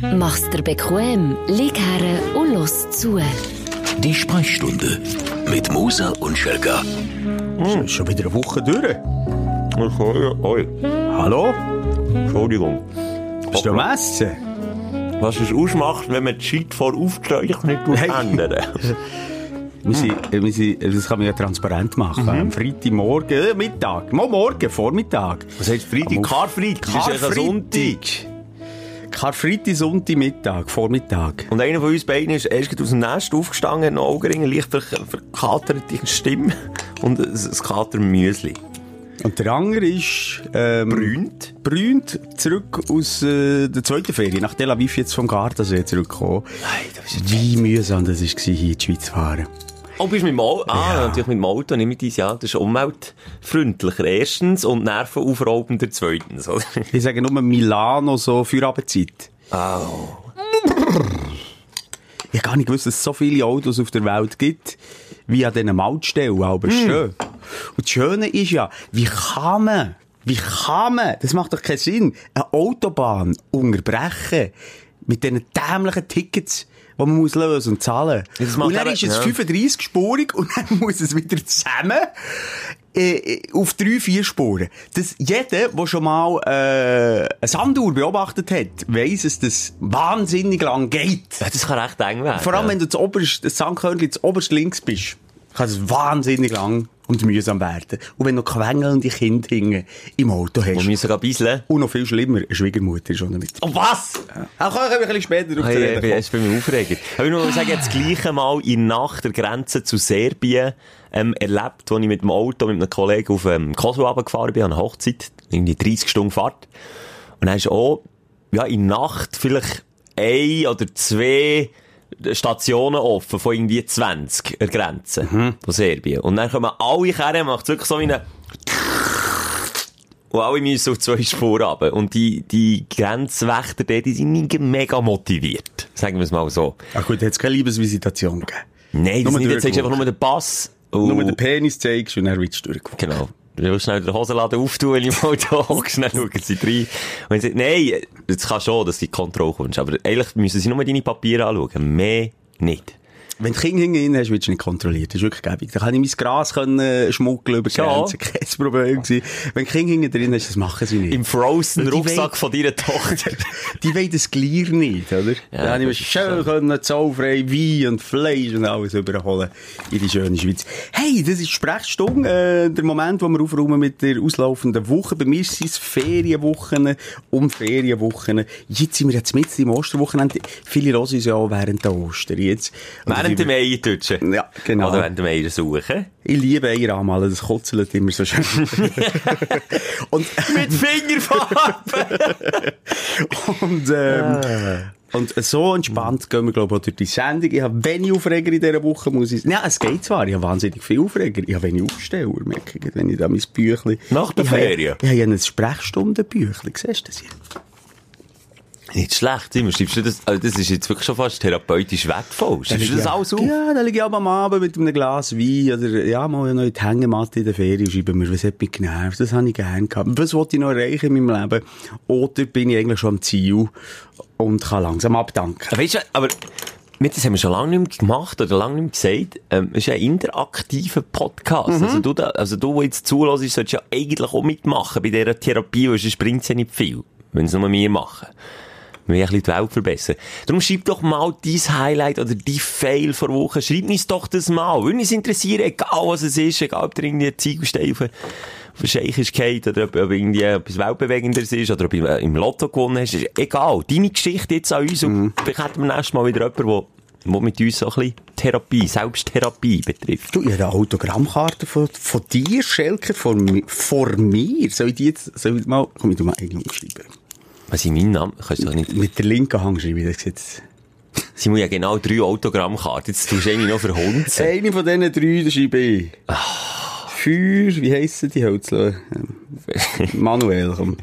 Mach's dir bequem, lieg her und los zu. Die Sprechstunde mit Musa und Schelga. Hm, schon wieder eine Woche durch. Oi, Hallo? Entschuldigung. Bist du am Essen? Was es ausmacht, wenn man die Zeit vor Hey. ändern Wir sind, wir sind, das kann man ja transparent machen. Am Freitagmorgen, äh, Mittag, mal morgen, Vormittag. Was heißt Freitag? Am- Karfreitag. Das Karfreitag, Sonntag, Mittag, Vormittag. Und einer von uns beiden ist erst aus dem Nest aufgestanden, hat einen Augenring, leicht ver verkaterte Stimme und ein, ein Katermüsli. Und der andere ist... Ähm, Brünt. Brünt, zurück aus äh, der zweiten Ferie, nach Tel Aviv jetzt vom Gardasee zurückgekommen. Nein, das ist Wie mühsam das war, hier in die Schweiz zu fahren. Oh, bist mit dem Auto? Ah, Ja. natürlich mit dem Auto, nicht mit deinem Jahr. Das ist umweltfreundlicher erstens und nervenaufraubender zweitens, oder? Ich sage nur Milano, so für Abendzeit. Oh. Ich habe gar nicht gewusst, dass es so viele Autos auf der Welt gibt, wie an diesen Mautstellen, aber schön. Und das Schöne ist ja, wie kann man, wie kann man, das macht doch keinen Sinn, eine Autobahn unterbrechen mit diesen dämlichen Tickets, die man muss lösen und zahlen. Und dann ist es ja. 35-spurig und dann muss es wieder zusammen äh, äh, auf drei, vier Spuren. Das, jeder, der schon mal äh, eine Sanduhr beobachtet hat, weiss, dass das wahnsinnig lang geht. Ja, das kann recht eng werden. Vor allem, ja. wenn du das oberste, das Sandkörnchen das oberst links bist, kann es wahnsinnig lang und mühsam werden. Und wenn noch quengelnde Kinder hingen im Auto hast. Wir müssen sogar bisseln. Und noch viel schlimmer, eine Schwiegermutter ist auch noch mit. Oh, was? Auch kann ich ein bisschen später auf Hey, hey, Reden das ist bei mir aufregend. Aber ich muss sagen, das gleiche Mal in Nacht der Grenze zu Serbien ähm, erlebt, als ich mit dem Auto mit einem Kollegen auf ähm, Kosovo runtergefahren bin, an einer Hochzeit. Irgendwie 30 Stunden Fahrt. Und dann ist auch, ja, in Nacht vielleicht ein oder zwei Stationen offen von irgendwie 20 an der Grenze von Serbien. Und dann kommen alle her, macht es wirklich so wie eine und alle müssen auf zwei Spuren runter. Und die, die Grenzwächter dort, die sind mega motiviert. Sagen wir es mal so. Ach gut, hat es keine Liebesvisitation gegeben. Nein, das Nur nicht. Jetzt zeigst du einfach nur den Pass. Und Nur den Penis zeigst und dann wird es durchgewunken. Genau. Du willst schnell den Hosenladen auftun, wenn ich im Auto hocke, schnell schauen sie rein. Und sagt, nein, das kann schon, dass du in die Kontrolle kommst. Aber eigentlich müssen sie nur deine Papiere anschauen. Mehr nicht. Wenn du Kinder hinten hast, wirst du nicht kontrolliert. Das ist wirklich gäbig. Da kann ich mein Gras können, äh, schmuggeln über die Ja. Grenze. Kein Problem gewesen. Wenn du Kinder hinten drin hast, das machen sie nicht. Im frozen Rucksack von deiner Tochter. Die wollen das Glier nicht, oder? da habe ich mir schön können, zollfrei Wein und Fleisch und alles überholen in die schöne Schweiz. Hey, das ist Sprechstunde, äh, der Moment, wo wir aufräumen mit der auslaufenden Woche. Bei mir sind es Ferienwochen und Ferienwochen. Jetzt sind wir jetzt mit im Osterwochenende. Viele hören uns ja auch während der Ostern jetzt. Und während dem Eier tutschen. Ja, genau. Oder während dem Eier suchen. Ich liebe Eier anmalen, das kotzelt immer so schön. und, Mit Fingerfarbe! und, ähm, und so entspannt gehen wir, glaube ich, durch die Sendung. Ich habe wenig Aufreger in dieser Woche, muss ich. Ja, es geht zwar, ich habe wahnsinnig viel Aufreger. Ich habe wenig Aufsteller, merke ich, wenn ich da mein Büchlein... Nach der Ferien? Ich habe ja ein Sprechstundenbüchlein, siehst du das hier? Nicht schlecht, Simon. Schreibst du das, also das ist jetzt wirklich schon fast therapeutisch wertvoll. Schreibst du das ja, alles auf? Ja, dann liege ich am Abend mit einem Glas Wein oder, ja, mal noch in die Hängematte in der Ferien und schreibe mir, was hat mich genervt, das habe ich gern gehabt. Was wollte ich noch erreichen in meinem Leben? Oder bin ich eigentlich schon am Ziel und kann langsam abdanken? Weißt du, aber wir, das haben wir schon lange nicht mehr gemacht oder lange nicht mehr gesagt. Ähm, es ist ein interaktiver Podcast. Also du, da, also du, der jetzt zulässt, solltest ja eigentlich auch mitmachen bei dieser Therapie, weil sonst bringt es ja nicht viel, wenn es nur wir machen. Wollen ein bisschen die Welt verbessern. Darum schreib doch mal dein Highlight oder dein Fail vor Woche. Schreib uns doch das mal. Würde uns interessieren, egal was es ist, egal ob dir irgendwie ein Ziegelstein auf, Scheich ist gefallen, oder ob, ob irgendwie etwas Weltbewegenderes ist, oder ob du im Lotto gewonnen hast. Egal. Deine Geschichte jetzt an uns und vielleicht hätten wir nächstes Mal wieder jemanden, der der mit uns so ein bisschen Therapie, Selbsttherapie betrifft. Du, ich habe eine Autogrammkarte von, von dir, Schelker, von, vor mir. Soll ich die jetzt, soll ich mal, komm, ich tu mal eine umschreiben. Was ist mein Name? Kannst du nicht. Mit der linken Hand schreibe ich das jetzt. Sie muss ja genau drei Autogrammkarten. Jetzt tust du eine noch verhunzen. Eine von diesen drei, das schreibe ich. Für, wie heissen die Hölzler? Manuel, komm.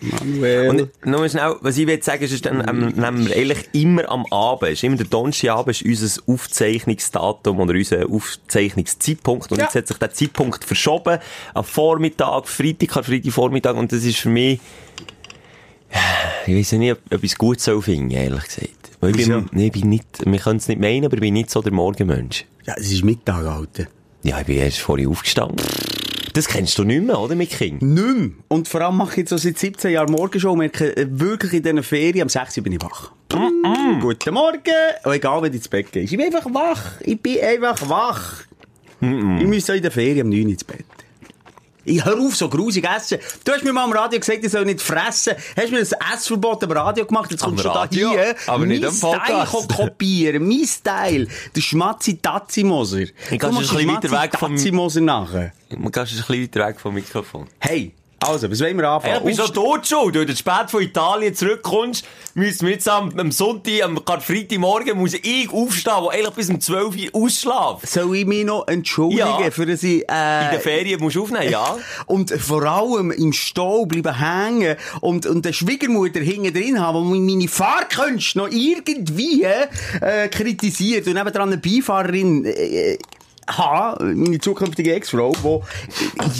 Manuel. Und nur schnell, was ich will sagen, ist, dann ähm, nehmen wir eigentlich immer am Abend, ist immer der Donnerstagabend, ist unser Aufzeichnungsdatum oder unser Aufzeichnungszeitpunkt. Und Ja. jetzt hat sich der Zeitpunkt verschoben. Am Vormittag, Freitag, an Freitag Vormittag. Und das ist für mich, Ich weiß nicht, ob, ich es gut soll finden, ehrlich gesagt. Weil ich bin, nee, bin nicht, wir können es nicht meinen, aber ich bin nicht so der Morgenmensch. Ja, es ist Mittag, Alter. Ja, ich bin erst vorhin aufgestanden. Das kennst du nicht mehr, oder, mit Kind? Nicht mehr. Und vor allem mache ich jetzt so seit 17 Jahren Morgenshow und merke äh, wirklich in diesen Ferien, am 6 Uhr bin ich wach. Guten Morgen. Und egal, wenn ich ins Bett gehe. Ich bin einfach wach. Ich bin einfach wach. Ich muss so in der Ferien um 9 Uhr ins Bett. Ich hör auf, so grusig essen. Du hast mir mal am Radio gesagt, ich soll nicht fressen. Hast mir ein Essverbot am Radio gemacht, jetzt Am kommst du da Radio? hier. Aber nicht am Podcast. Style kopieren, mein Style. Der Schmatzi-Tatzi-Moser. Ich Du machst ein bisschen weiter weg vom- Tatzi-Moser nachher. Man gehst ein bisschen weiter weg vom Mikrofon. Hey, also, was wollen wir anfangen? Hey, ich bin schon Aufst- tot schon. Du, wenn du spät von Italien zurückkommst, müssen wir jetzt am, am Sonntag, am Karfreitagmorgen, muss ich aufstehen, wo eigentlich bis um 12 Uhr ausschlafen. Soll ich mich noch entschuldigen, Ja. für dass ich, äh, In der Ferien musst du aufnehmen, ja? und vor allem im Stau bleiben hängen und, und der Schwiegermutter hinten drin haben, die meine Fahrkünste noch irgendwie, äh, kritisiert und nebendran eine Beifahrerin, äh, habe, meine zukünftige Ex-Frau,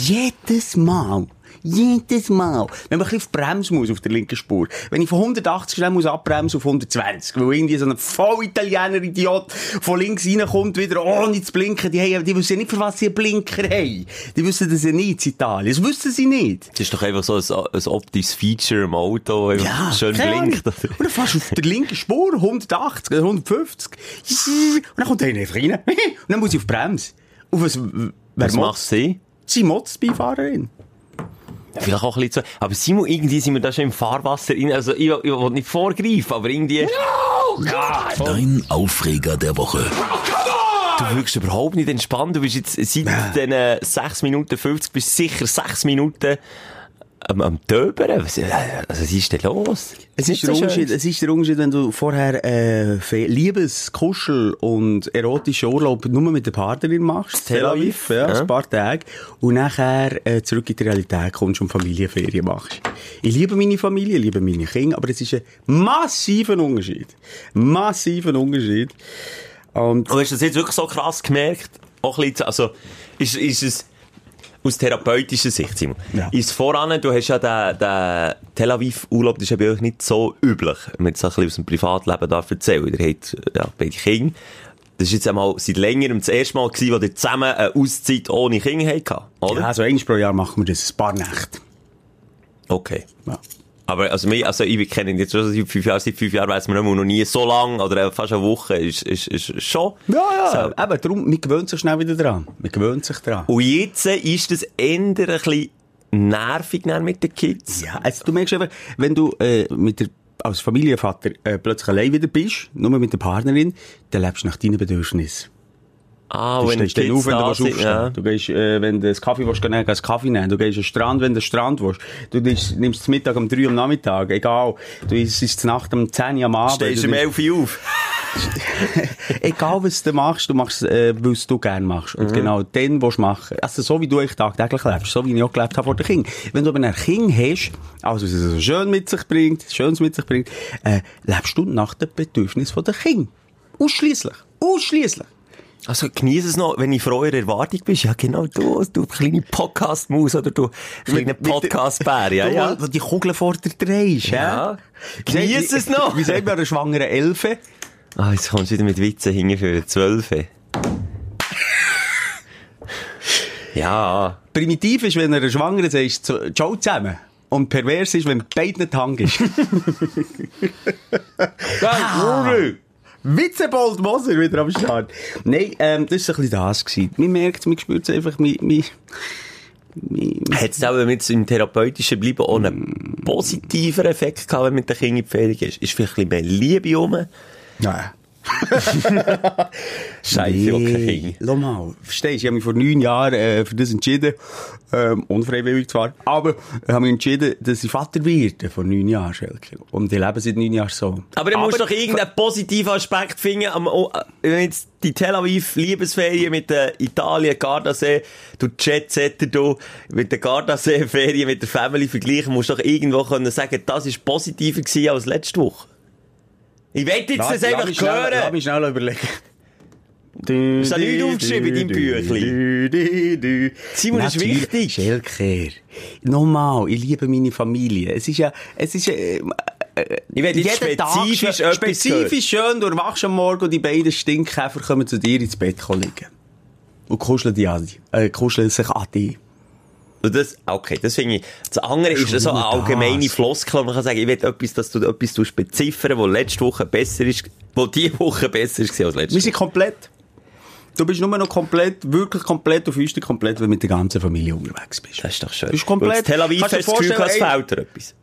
die jedes Mal jedes Mal. Wenn man ein bisschen auf die Bremse muss, auf der linken Spur. Wenn ich von 180 schnell muss abbremsen auf 120. Weil irgendwie so ein Voll-Italiener-Idiot von links reinkommt, wieder ohne zu blinken. Die, haben, die wissen ja nicht, für was sie einen Blinker haben. Die wissen das ja nicht in Italien. Das wissen sie nicht. Das ist doch einfach so ein, ein optisches Feature im Auto, einfach schön blinkt. Und dann fährst du auf der linken Spur, 180 oder 150. Und dann kommt einer einfach rein. Und dann muss ich auf die Bremse. Und was, wer Was macht sie? Sie motzt die Beifahrerin. Vielleicht auch ein bisschen zu. Aber Simon, irgendwie sind wir da schon im Fahrwasser rein. Also, ich, ich will nicht vorgreifen, aber irgendwie. Dein Aufreger der Woche. Du wirkst überhaupt nicht entspannt. Du bist jetzt seit den äh, 6 Minuten 50 bist sicher 6 Minuten am, am Töbern. Was, äh, also, was ist denn los? Es ist, Nicht der so Unterschied, schön. es ist der Unterschied, wenn du vorher äh, Liebes, Kuschel und erotischen Urlaub nur mit der Partnerin machst, Tel Aviv, ja, ja. ein paar Tage, und nachher äh, zurück in die Realität kommst und Familienferien machst. Ich liebe meine Familie, ich liebe meine Kinder, aber es ist ein massiver Unterschied. Massiver Unterschied. Und Und hast du das jetzt wirklich so krass gemerkt? Auch ein bisschen, also, ist, ist es aus therapeutischer Sicht, Simon? Ja. Ist voran, du hast ja den, den Tel Aviv-Urlaub, das ist ja bei euch nicht so üblich, wenn man jetzt ein bisschen aus dem Privatleben darf erzählen. Ihr habt, ja, beide Kinder. Das ist jetzt einmal seit längerem das erste Mal gewesen, wo ihr zusammen eine Auszeit ohne Kinder hattet, oder? ja, also einmal pro Jahr machen wir das, ein paar Nächte. Okay. Ja. Aber, also, mir, also, ich kenne ihn jetzt schon seit fünf Jahren, seit fünf Jahren weiss man nicht mehr, noch nie so lang, oder fast eine Woche, ist, ist, ist schon. Ja, ja, So. eben, darum, man gewöhnt sich schnell wieder dran. Man gewöhnt sich dran. Und jetzt ist das eher ein bisschen nervig mit den Kids. Ja, also du merkst einfach, wenn du äh, mit der, als Familienvater äh, plötzlich allein wieder bist, nur mit der Partnerin, dann lebst du nach deinen Bedürfnissen. Ah, Du wenn stehst dann auf, wenn du willst aufstehen ja. Du gehst, äh, wenn du einen Kaffee willst, gehst Kaffee nehmen. Du gehst an den Strand, wenn du den Strand willst. Du nimmst, nimmst Mittag um 3 Uhr am Nachmittag, egal. Du isst es Nacht um 10 Uhr am Abend. Stehst du du um 11 Uhr auf. Egal was du machst, du machst es, äh, weil es du gerne machst. Mhm. Und genau den willst du machen. Also so wie du eigentlich tagtäglich lebst, so wie ich auch gelebt habe vor dem Kind. Wenn du aber ein Kind hast, also was es so schön mit sich bringt, Schönes mit sich bringt, äh, lebst du nach den Bedürfnissen der Kind. Ausschließlich. Ausschließlich. Also genieße es noch, wenn ich vor eurer Erwartung bist. Ja, genau du, du kleine Podcast-Maus oder du kleine Podcast-Bär, ja, du, ja. wo Die Kugel vor dir drehst, Ja. Wie sagt- Genieß es noch. Wie sagt man einer schwangeren Elfe? Ah, jetzt kommst du wieder mit Witzen hinten für 12. ja. Primitiv ist, wenn einer Schwangeren sagst, so, ciao zusammen. Und pervers ist, wenn beiden die Hand ist. ah. Witzebold Moser wieder am Start. Nein, ähm, das war ein bisschen das. Gewesen. Man merkt, man spürt es einfach, man, man, Hat es auch, wenn jetzt im Therapeutischen bleiben, auch einen positiven Effekt gehabt, wenn man mit den Kindern in die Ferien ist? Ist vielleicht ein bisschen mehr Liebe rum? ja. Scheiße, okay. Schau mal, verstehst du, ich habe mich vor neun Jahren äh, für das entschieden, ähm, unfreiwillig zwar, aber ich habe mich entschieden, dass ich Vater werde, vor neun Jahren, Schelke. Und ich lebe seit neun Jahren so. Aber du musst doch irgendeinen positiven Aspekt finden, am, wenn jetzt die Tel Aviv Liebesferien mit der Italien Gardasee, du Jetsetter du, mit der Gardasee Ferien mit der Family vergleichen, musst doch irgendwo können sagen, das ist positiver gewesen als letzte Woche. Ich will jetzt das einfach schnell- Lass hören. mich schnell überlegen. Du, du da nichts aufgeschrieben in deinem Büchlein? Simon, das ist wichtig. Schelker. Nochmal, ich liebe meine Familie. Es ist ja, es ist, äh, Ich will jetzt jeden Tag spezifisch schön- etwas spezifisch schön, du wachst am Morgen und die beiden Stinkkäfer kommen zu dir ins Bett liegen. Und kuscheln, die an, äh, kuscheln sich an dich. Und das, okay, das finde ich. Das andere ist so eine allgemeine. Floskel. Man kann sagen, ich will etwas, dass du etwas beziffern, wo letzte Woche besser ist, wo diese Woche besser ist als letzte Wir sind komplett. Du bist nur noch komplett, wirklich komplett auf uns komplett, wenn du mit der ganzen Familie unterwegs bist. Das ist doch schön. Das ist komplett- Und Tel Aviv du hast du das Gefühl, es fehlt dir etwas.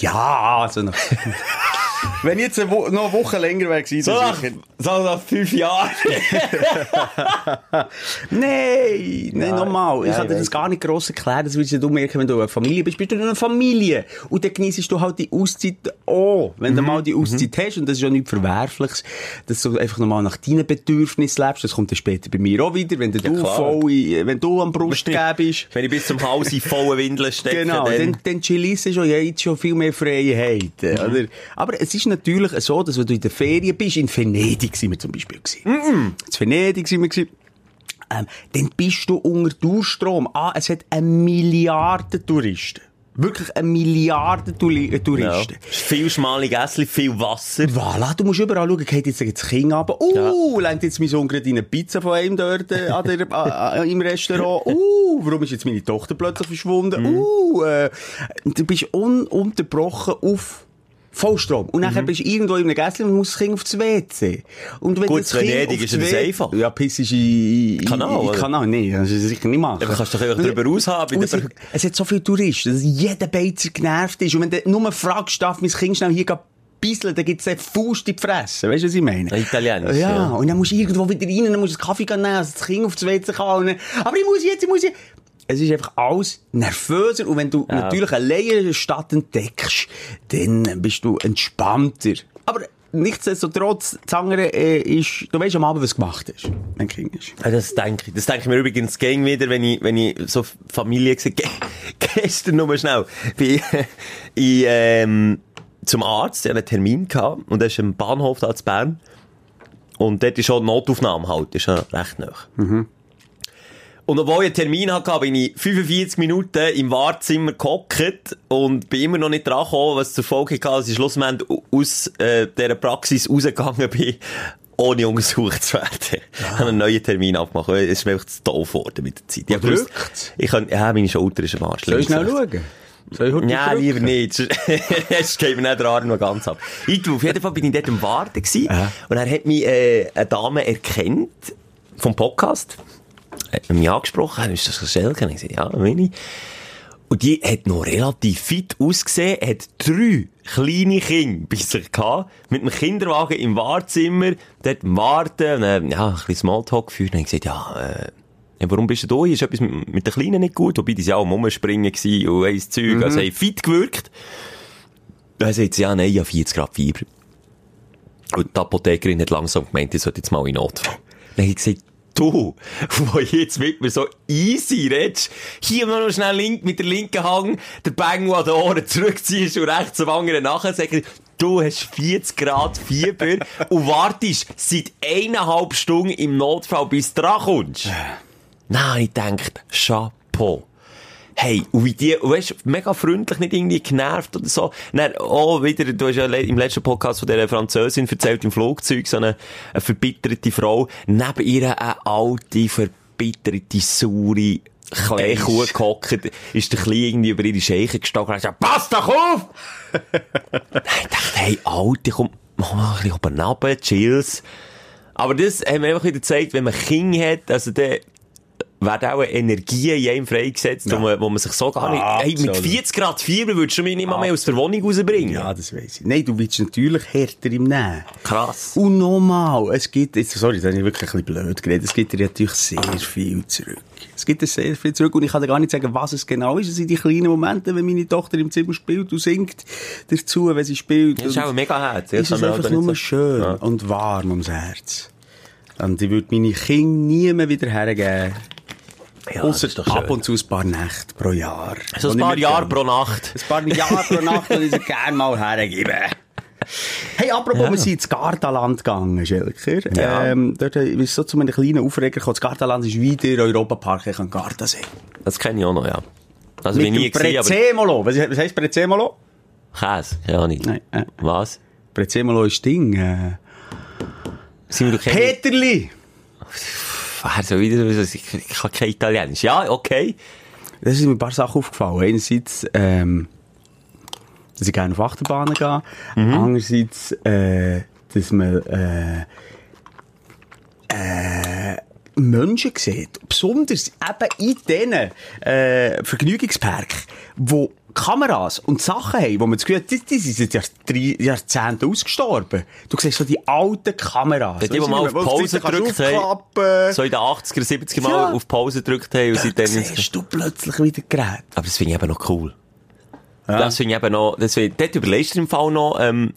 Ja, also noch. Wenn ich jetzt eine Wo noch eine Woche länger wäre gewesen, So nach, sicher. so nach fünf Jahren. Nein, nein, nochmal. Ich ja, kann dir das gar nicht gross erklären. Das würdest du merken, wenn du eine Familie bist. Bist du eine Familie. Und dann genießt du halt die Auszeit auch. Wenn Mhm, du mal die Auszeit hast, und das ist ja nichts Verwerfliches, dass du einfach nochmal nach deinen Bedürfnissen lebst. Das kommt dann später bei mir auch wieder, wenn du, klar. voll, in- wenn du am Brustgeben bist. Wenn ich bis zum Hals in vollen Windeln stecke, Genau, dann... dann, dann genießt du schon jetzt schon viel mehr Freiheiten, oder? Aber es ist natürlich so, dass wenn du in der Ferien bist, in Venedig sind wir zum Beispiel gewesen. In Venedig sind wir gewesen. Ähm, dann bist du unter Durchstrom. Ah, es hat eine Milliarde Touristen. Wirklich eine Milliarde äh, Ja. Touristen. Viel schmale Gässli, viel Wasser. Voilà, du musst überall schauen, geht jetzt das Kind runter. Uh, lenkt jetzt mein Sohn gerade in eine Pizza von einem dort äh, an der, äh, äh, im Restaurant. Uh, warum ist jetzt meine Tochter plötzlich verschwunden? Mhm. Uh, äh, du bist ununterbrochen auf Vollstrom. Und Mhm. nachher bist du irgendwo in einem Gässchen und musst das Kind aufs WC. Und wenn Gut, das Kind Venedig aufs ist ja das einfach. Ja, piss ist in, in, Kanal, in, oder? Kanal. Nee, das ist sicher nicht machen. Aber kannst du doch einfach drüber aushaben. Und es, hat, es hat so viele Touristen, dass jeder Beizer genervt ist. Und wenn du nur fragst, darf mein Kind schnell hier gehen bisseln, dann gibt's eine Faust in die Fresse. Weißt du, was ich meine? Italienisch, Ja, ja. und dann musst du irgendwo wieder rein, dann musst du einen Kaffee nehmen, dass das Kind auf das WC kann. Dann, aber ich muss jetzt, ich muss jetzt. Es ist einfach alles nervöser. Und wenn du natürlich alleine eine Stadt entdeckst, dann bist du entspannter. Aber nichtsdestotrotz, das andere äh, ist, du weißt am Abend, was du gemacht hast, wenn Kind ist. Ja, das denke ich. Das denke ich mir übrigens gegen wieder, wenn ich, wenn ich so Familie gesehen Ge Gestern nur schnell. Bin ich, ähm, zum Arzt, ich hatte einen Termin gehabt, und das ist am Bahnhof da zu Bern. Und dort ist schon Notaufnahme halt, ist ja recht nah. Und obwohl ich einen Termin hatte, bin ich 45 Minuten im Wartezimmer gehockt und bin immer noch nicht dran gekommen, was zur Folge hatte, dass ich schlussendlich aus äh, dieser Praxis rausgegangen bin, ohne untersucht zu werden. Ich habe einen neuen Termin abgemacht, es ist mir einfach zu doof geworden mit der Zeit. Ich gewusst? Ich kann, ja, meine Schulter ist am Arsch. Soll ich schnell schauen? Soll ich Ja, lieber nicht. Sonst geht mir nicht der Arm noch ganz ab. Ich, auf jeden Fall bin ich dort am Warten gewesen. Und er hat mich, äh, eine Dame erkannt vom Podcast. Hat mich angesprochen. Ist das Schelke? Ich gesagt, ja, meine. Und die hat noch relativ fit ausgesehen, hat drei kleine Kinder bei sich gehabt, mit einem Kinderwagen im Wartezimmer, dort Warten, und dann, ja, ein bisschen Smalltalk geführt, und dann gesagt, ja, äh, ja, warum bist du da? Ist etwas mit, mit den Kleinen nicht gut? Wobei die sind auch am Rumspringen gewesen und ein Zeug, also haben fit gewirkt. Dann sagt sie, ja, nein, ich habe 40 Grad Fieber. Und die Apothekerin hat langsam gemeint, ich sollte jetzt mal in Notfall. Dann habe ich gesagt, du, wo jetzt mit mir so easy redest, hier mal noch schnell link, mit der linken Hang den Bang an den Ohren zurückziehst und rechts am anderen nachher sagst, du hast 40 Grad Fieber und wartest seit eineinhalb Stunden im Notfall, bis du dran kommst. Nein, ich denke, Chapeau. Hey, und wie die, weißt, mega freundlich, nicht irgendwie genervt oder so. Dann, oh, wieder, du hast ja im letzten Podcast von dieser Französin erzählt im Flugzeug, so eine, eine verbitterte Frau. Neben ihr eine alte, verbitterte, saure, kleine Kuh gehockt, ist der Kleine irgendwie über ihre Scheiche gestanden und hat gesagt, pass doch auf! Nein, ich dachte, hey, Alte, komm, mach mal ein bisschen oben runter, chills. Aber das haben wir einfach wieder gezeigt, wenn man Kinder hat, also der, werden auch Energien in einem freigesetzt, wo, man, wo man sich so gar nicht, hey, mit Absolut. 40 Grad Fieber würdest du mich nicht mal mehr aus der Wohnung rausbringen. Ja, das weiss ich. Nein, du willst natürlich härter im Nehmen. Krass. Und nochmal, es gibt, jetzt, sorry, da habe ich wirklich ein bisschen blöd geredet, es gibt dir natürlich sehr viel zurück. Es gibt dir sehr viel zurück und ich kann dir gar nicht sagen, was es genau ist. Es sind die kleinen Momente, wenn meine Tochter im Zimmer spielt und singt dazu, wenn sie spielt. Das ist auch mega Herz. ist es einfach nur schön Ja. und warm ums Herz. Und ich würde meine Kinder nie mehr wieder hergeben. Ja, Ausser ab und zu ein paar Nächte pro Jahr. So Wo ein ich paar Jahre pro Nacht. Ein paar Jahre pro Nacht, die ich sie gerne mal hergebe. Hey, apropos, wir sind ins Gardaland gegangen, Schelker. Ja. Ähm, dort ist so zu einem kleinen Aufreger gekommen. Das Gardaland ist wieder Europapark am Gardasee. Das kenne ich auch noch, ja. Also, wie Mit nie dem gesehen, aber Prezzemolo. Was, heisst Prezzemolo? Käse, keine Ahnung. Nein, äh. Was? Prezzemolo ist Ding. Äh. Peterli! Wer soll wieder, ich, ich kann kein Italienisch. Ja, okay. Da sind mir ein paar Sachen aufgefallen. Einerseits, ähm, dass ich gerne auf Achterbahnen gehe. Andererseits, äh, dass man, äh, äh, Menschen sieht. Besonders eben in diesen, äh, Vergnügungsparken, wo Kameras und Sachen haben, wo man das Gefühl hat, die, die sind seit Jahrzehnten ausgestorben. Du siehst so die alten Kameras. Die, die du, mal auf Pause gedrückt haben, so in den 80er, 70er Mal Ja. auf Pause gedrückt haben und Dort siehst du plötzlich wieder Gerät. Aber das finde ich eben noch cool. Das finde ich eben noch, das find, dort überlegst du im Fall noch, ähm,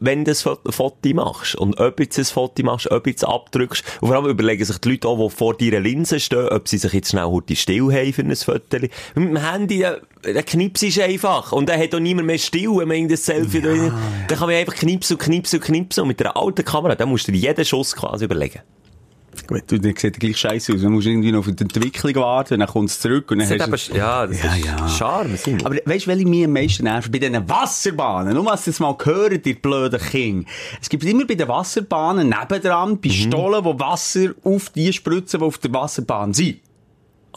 wenn du ein Fo- ein Foto machst und ob du jetzt ein Foto machst, ob du jetzt abdrückst. Und vor allem überlegen sich die Leute auch, die vor deiner Linse stehen, ob sie sich jetzt schnell heute still haben für ein Foto. Mit dem Handy, der, der Knips ist einfach. Und dann hat auch niemand mehr still, wenn man irgendein Selfie ja, Dann kann man einfach knipsen und knipsen und knipsen. Und mit einer alten Kamera, dann musst du dir jeden Schuss quasi überlegen. Gut, du, dann sieht gleich scheiße aus. Dann musst du irgendwie noch auf die Entwicklung warten, dann kommt es zurück und dann Das hast du... eben, ja, das Ja, ist ja. Charme. Sinn. Aber weißt du, welche mich am meisten nerven? Bei diesen Wasserbahnen. Nur, dass ihr das mal gehört, ihr blöden Kinder. Es gibt immer bei den Wasserbahnen nebendran Pistolen, die Wasser auf die spritzen, die auf der Wasserbahn sind.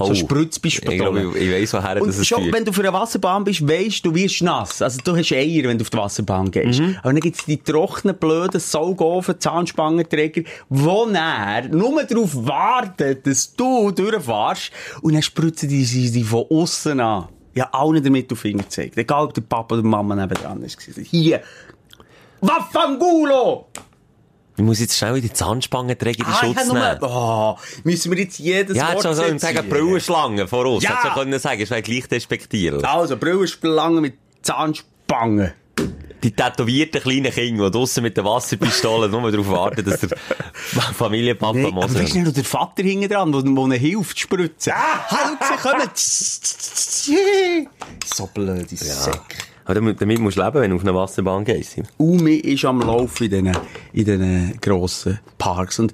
So Ich glaube, Spritzpistolen. ich, ich weiss, woher das es schon, wenn du für eine Wasserbahn bist, weisst du, wirst nass. Also, du hast Eier, wenn du auf die Wasserbahn gehst. Aber dann gibt's die trockenen, blöden, Saugofen, Zahnspangerträger, die näher nur darauf warten, dass du durchfährst. Und dann spritzen die sie die von außen an. Ja, allen damit auf den Finger gezeigt. Egal, ob der Papa oder die Mama nebendran ist. Hier. Waffangulo! Ich muss jetzt schnell in die Zahnspangen-Träger in Ah, Schutz hab nur, nehmen. oh, müssen wir jetzt jedes Ja, Wort du also sagen, zensieren? Brüllenschlange voraus. Ja. Hättest du können sagen, wäre gleich despektierlich. Also, Brüllenschlangen mit Zahnspangen. Die tätowierten kleinen Kinder, die draussen mit der Wasserpistole nur darauf warten, dass der Familienpapa Nee, muss. aber weißt du noch der Vater hinten dran, der, ihnen hilft zu spritzen? Ah, halt, sie kommen! So blöde Säcke. Aber damit, damit musst du leben, wenn du auf eine Wasserbahn gehst. Umi ist am Laufen in diesen, in diesen grossen Parks. Und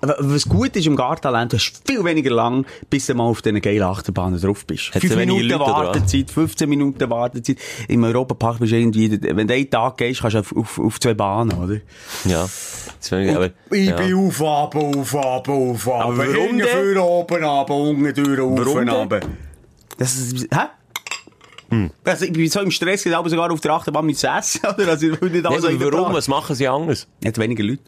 was gut ist im Gartenland, du hast viel weniger lang, bis du mal auf diesen geilen Achterbahnen drauf bist. Hat's Fünf so wenige Minuten Leute? Wartezeit, 15 Minuten Wartezeit. Im Europapark bist du irgendwie, wenn du einen Tag gehst, kannst du auf, auf, auf zwei Bahnen, oder? Ja. Ich, aber, Ich ja. bin auf, ab, auf, ab, auf, ab. Aber warum Hinten für oben, ab, unten durch, auf, ab. Das ist, hä? Also, ich bin so im Stress, ich habe sogar auf der Achterbahn mit Essen, oder? Also, ich will nicht alles warum? Was machen sie anders? Hat weniger Leute.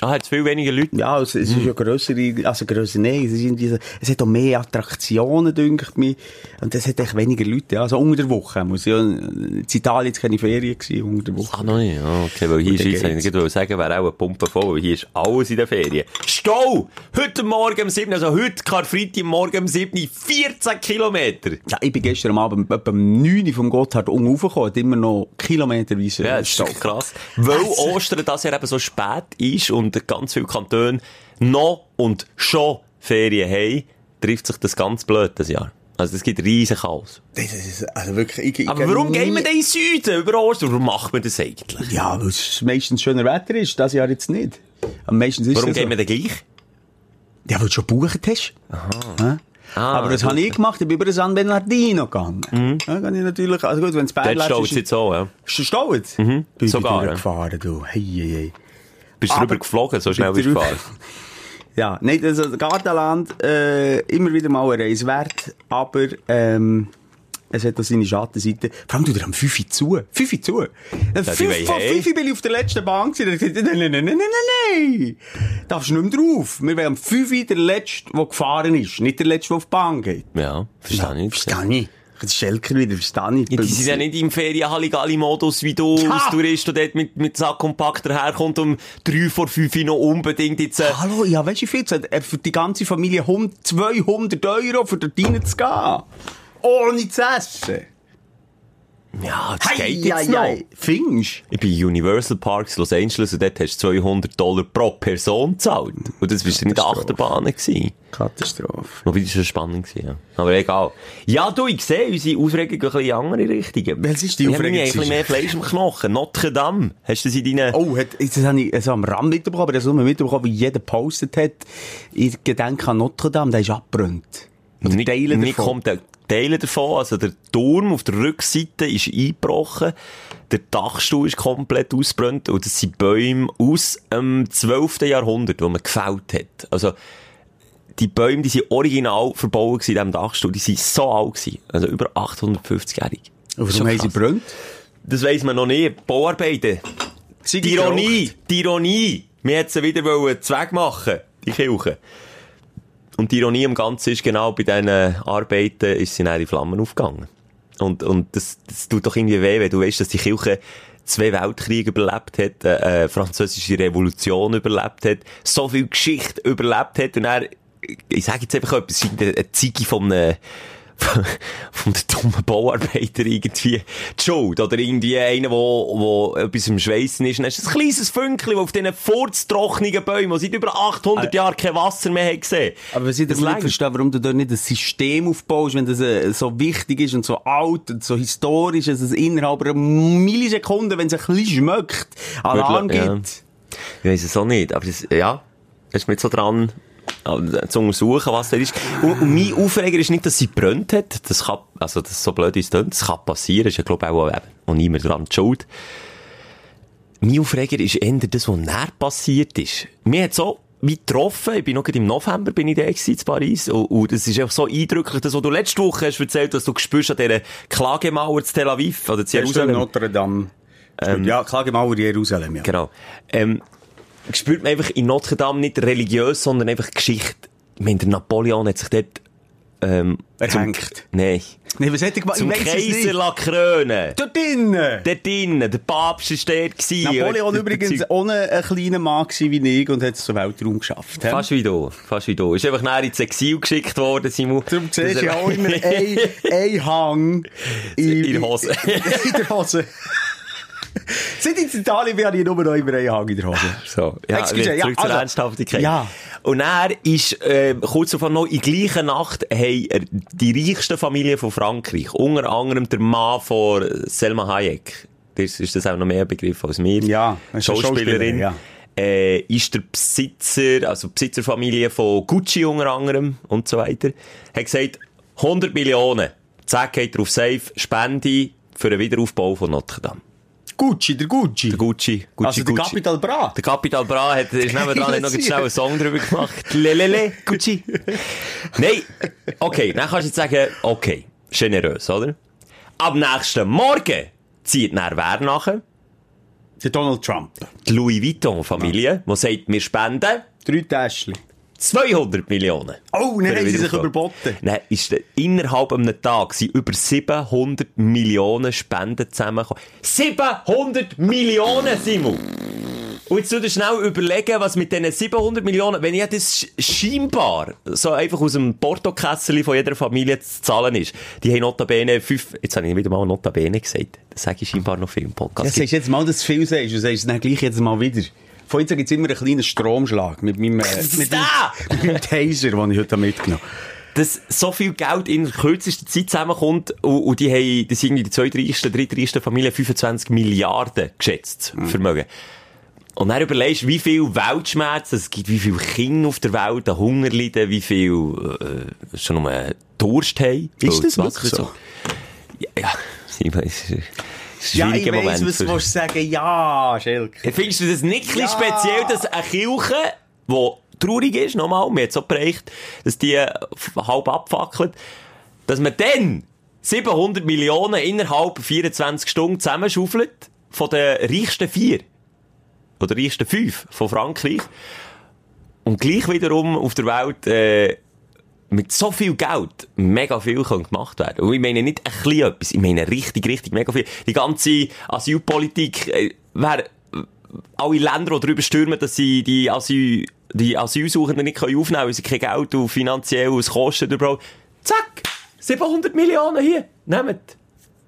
Ah, hat es viel weniger Leute? Ja, es, es ist ja grössere, also grösser, nein, es ist irgendwie, so- es hat auch mehr Attraktionen, dünkt mir. Und es hat echt weniger Leute, ja. Also unter der Woche muss ja, in Italien jetzt keine Ferien gewesen, unter der Woche. Ah, nicht. Ah, okay, weil hier in der dann hätte ich gerade sagen, wäre auch eine Pumpe voll, weil hier ist alles in den Ferien. Stau! Heute Morgen um 7, also heute Karfreitag Morgen um 7, 14 Kilometer. Ja, ich bin gestern Abend etwa um 9 Uhr vom Gotthard hat immer noch kilometerweise Ja, das ist doch krass. Weil Ostern das Jahr eben so spät ist und ganz viele Kantone noch und schon Ferien haben, trifft sich das ganz blöd das Jahr. Also es gibt riesen Chaos. Das ist, also wirklich, ich, ich Aber warum gehen wir denn in den Süden über Ostern? Warum macht man das eigentlich? Ja, weil es meistens schöner Wetter ist, das Jahr jetzt nicht. Am meisten ist Warum gehen so. wir denn gleich? Ja, weil du schon gebucht hast. Aha. Ah, Aber das habe ich gemacht, ich bin über San Bernardino gegangen. Ja, kann ich natürlich, also gut, wenn es Dort Bergland steht es jetzt so, ja. Ist es? Mhm. Bin Sogar, ja. gefahren, du. Hey, hey, hey. Bist du drüber geflogen, so schnell bist du gefahren. Ja, nein, also Gartenland, äh, immer wieder mal eine Reise wert, aber, ähm, es hat auch seine Schattenseite. Vor allem tut er am 5 Uhr zu. 5 Uhr zu. Ja, die 5 wollen von heim. 5 Uhr bin ich auf der letzten Bank gewesen. Gesagt, nein, nein, nein, nein, nein, nein. Darfst du nicht mehr drauf. Wir wollen am 5 Uhr der Letzte, der gefahren ist. Nicht der Letzte, der auf die Bahn geht. Ja, verstehe ich. Verstehe ich. Das Schelker wieder, verstehe ich. Ja, die sind ja nicht im Ferien-Halligalli-Modus wie du Ja. als Tourist, der dort mit, mit Sack und Pack daherkommt um drei vor fünf noch unbedingt jetzt... Äh, Hallo, ja, weißt du, wie viel zahlt? Äh, Für die ganze Familie 100, 200 Euro, für dort rein zu gehen. Ohne zu essen. Ja, das Hei, geht jetzt hei, noch. Findest Ich bin in Universal Parks Los Angeles und dort hast du 200 Dollar pro Person gezahlt. Und das war nicht. Achterbahnen gewesen. Katastrophe. Wobei, das war schon spannend gewesen, ja. Aber egal. Ja, du, ich sehe, unsere Aufregung ein bisschen in andere Richtungen. Welches ist die Ich habe Aufregung? ein bisschen mehr Fleisch im Knochen. Notre Dame. Hast du das in deinen... Oh, hat, das habe ich also am Rand mitbekommen, aber das habe ich mitbekommen, wie jeder gepostet hat. Ich gedenke an Notre Dame, der ist abgebrannt. Oder Nicht, nicht kommt der Teile davon. Also der Turm auf der Rückseite ist eingebrochen. Der Dachstuhl ist komplett ausgebrannt. Und das sind Bäume aus dem 12. Jahrhundert, die man gefällt hat. Also, die Bäume, die sind original verbaut in diesem Dachstuhl. Die sind so alt gewesen. Also über 850-jährig. Und Schon warum haben sie gebrannt? Das weiss man noch nicht. Bauarbeiten. Die Ironie, die Ironie. Wir hätten sie wieder Zweck machen, die Kirche. Und die Ironie am Ganzen ist genau bei diesen Arbeiten ist sie in Flammen aufgegangen. Und, und das, das tut doch irgendwie weh, wenn du weißt, dass die Kirche zwei Weltkriege überlebt hat, äh, äh, französische Revolution überlebt hat, so viel Geschichte überlebt hat und er, ich sage jetzt einfach etwas, eine Zeige von einem, von der dummen Bauarbeiter irgendwie die Schuld. Oder irgendwie einer, wo, wo etwas im Schweissen ist. Und dann ist ein kleines Fünkchen, das auf diesen furztrocknigen Bäumen, die seit über 800 Jahren kein Wasser mehr haben gesehen. Aber was ich das nicht verstehe, warum du dort nicht ein System aufbaust, wenn das äh, so wichtig ist und so alt und so historisch, dass es innerhalb einer Millisekunde, wenn es ein bisschen schmeckt, Alarm Ja. gibt. Ich weiss es auch nicht, aber das, ja, ist jetzt so dran, äh, zu untersuchen, was da ist. Und, und mein Aufreger ist nicht, dass sie brennt hat. Das kann, also, das ist so blöd ist, das kann passieren. Ist ja, glaube ich, auch, eben, auch niemand dran schuld. Mein Aufreger ist eher das, was näher passiert ist. Mir hat so, wie getroffen, ich bin noch im November bin ich da in Paris, und, und das ist einfach so eindrücklich, das, was du letzte Woche hast erzählt, dass du gespürst an dieser Klagemauer zu Tel Aviv, oder zu Jerusalem. Notre Dame. ja, Klagemauer Jerusalem, ja. Genau. Ähm, spürt man einfach in Notre Dame nicht religiös, sondern einfach Geschichte. Ich meine, der Napoleon hat sich dort, ähm, Erhängt. Nein. Nee, was hätte ich gemacht? Zum Kaiser la krönen. Dort drinnen! Dort drinnen. Der Papst ist dort gewesen. Napoleon der- übrigens ohne ein kleiner Mann wie ich und hat es zum Weltraum geschafft. Fast wie du. Fast wie du. Ist einfach näher ins Exil geschickt worden, Simon. Darum siehst du ja auch immer ein, ein Hang In der Hose. in der Hose. Seit in Italien bin, ich nur noch immer einen Hang in der Hose. So, ja, Excuse, ja, zurück zur also- Ernsthaftigkeit. Ja. Und er ist, äh, kurz davon noch, in gleicher Nacht haben die reichsten Familien von Frankreich, unter anderem der Mann von Selma Hayek, das ist das auch noch mehr Begriff als mir, Ja, Schauspielerin, Schauspielerin, ja. äh, ist der Besitzer, also Besitzerfamilie von Gucci unter anderem und so weiter, hat gesagt, 100 Millionen, zack, geht er auf Safe, Spende für den Wiederaufbau von Notre Dame. Gucci, der Gucci. Der Gucci, Gucci, also der Gucci. Capital Bra. Der Capital Bra hat, ist nebenan, hat noch schnell einen Song drüber gemacht. Lelele, Gucci. Nein, okay, dann kannst du jetzt sagen, okay, generös, oder? Ab nächsten Morgen zieht dann wer nachher? Der Donald Trump. Die Louis Vuitton-Familie, die sagt, wir spenden Drei Täschchen. 200 Millionen. Oh, Für haben sie sich überboten. Dann ist innerhalb einem Tag sind über 700 Millionen Spenden zusammengekommen. 700 Millionen, Simon! Und jetzt tu dir schnell überlegen, was mit diesen 700 Millionen, wenn ja das sch- scheinbar so einfach aus dem Portokessel von jeder Familie zu zahlen ist. Die haben notabene fünf, jetzt habe ich wieder mal notabene gesagt. Das sage ich scheinbar noch viel im Ja, Podcast. sagst du jetzt mal, dass du viel sagst, du sagst es dann gleich jetzt mal wieder. Von jetzt gibt es immer einen kleinen Stromschlag mit meinem, äh, mit meinem, da? mit meinem Taser, den ich heute mitgenommen habe. dass so viel Geld in kürzester Zeit zusammenkommt und, und die haben, das sind die zweitreichsten, drittreichsten Familien 25 Milliarden geschätzt, Vermögen. Und dann überlegst du, wie viel Weltschmerz es gibt, wie viele Kinder auf der Welt an Hunger leiden, wie viel äh, schon nur Durst haben. Ist das wirklich so? Ja, ja, Ja, ich weiss, Moment. was du willst sagen. Ja, Schelke. Findest du das nicht Ja. speziell, dass eine Kirche, die traurig ist, nochmal, mir hat so geprägt, dass die halb abfackelt, dass man dann 700 Millionen innerhalb 24 Stunden zusammenschaufelt von den reichsten vier oder reichsten fünf von Frankreich und gleich wiederum auf der Welt äh, mit so viel Geld mega viel kann gemacht werden. Und ich meine nicht ein bisschen etwas, ich meine richtig, richtig mega viel. Die ganze Asylpolitik äh, wäre alle Länder, die darüber stürmen, dass sie die Asyl, die Asylsuchenden nicht können aufnehmen können, weil sie kein Geld und finanziell es kostet überhaupt. Zack! 700 Millionen hier! Nehmt!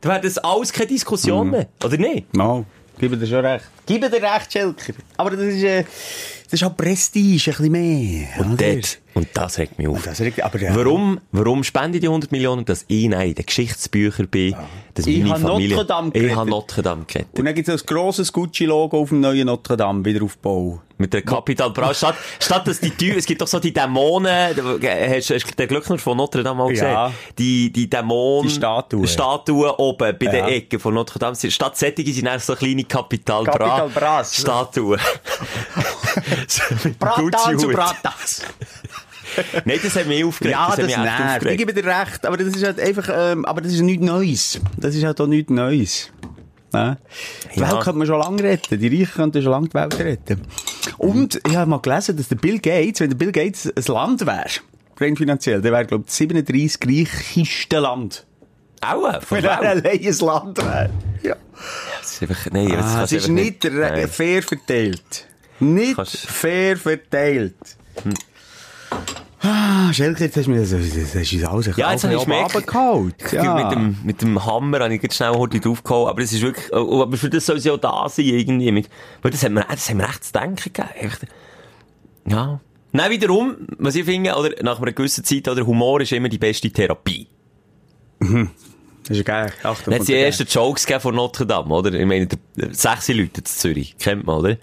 Da wäre das alles keine Diskussion Mhm. mehr. Oder nicht? Mal, gebe dir schon recht. Gebe dir recht, Schelker. Aber das ist, äh, das ist halt Prestige, ein bisschen mehr. Und dort, und das regt mich auf. Regt- aber ja. Warum, warum spende ich die 100 Millionen, dass ich nein, in den Geschichtsbüchern bin, dass Ich meine Familie... Notre Dame ich habe Notre Dame gerettet. Und dann gibt es ein grosses Gucci-Logo auf dem neuen Notre Dame, Wiederaufbau. Mit der Capital Bra. Statt, statt dass die Tür, es gibt doch so die Dämonen, hast, hast du den Glöckner von Notre Dame gesehen? Ja. Die, die Dämonen. Die Statuen. Statuen oben bei Ja. den Ecken von Notre Dame. Statt sättige sind dann so kleine Capital Bra. Capital Bras. Statuen. Bratan zu. Bratas. Nein, das hat mich aufgeregt. Ja, das echt nervt. Ich gebe dir recht, aber das ist halt einfach, ähm, aber das ist nichts Neues. Das ist halt auch nichts Neues. Ja. Die. Welt könnte man schon lange retten. Die Reichen könnten schon lange die Welt retten. Und ich habe mal gelesen, dass der Bill Gates, wenn der Bill Gates ein Land wäre, rein finanziell, der wäre, glaube ich, das 37 reichste Land. Auch, Wenn er allein ein Land wäre. Ja. Das ist einfach, nein, das Ah, es ist nicht Nein. fair verteilt. Nicht Kannst- fair verteilt. Ah, Schelke, jetzt hast du mir das, das das ist alles Ja, jetzt habe ich gemerkt, Ja. Mit, dem, mit dem Hammer habe ich jetzt schnell heute draufgehauen, aber es ist wirklich, oh, aber für das soll es ja auch da sein, irgendwie. Mit, weil das hat mir, das hat mir echt zu denken gegeben. Ja. Nein, wiederum, was ich finde, oder nach einer gewissen Zeit, oder Humor ist immer die beste Therapie. Das ist geil. Achtung, es die ersten Jokes von Notre Dame, oder? Ich meine, sechs Leute in Zürich, kennt man, oder?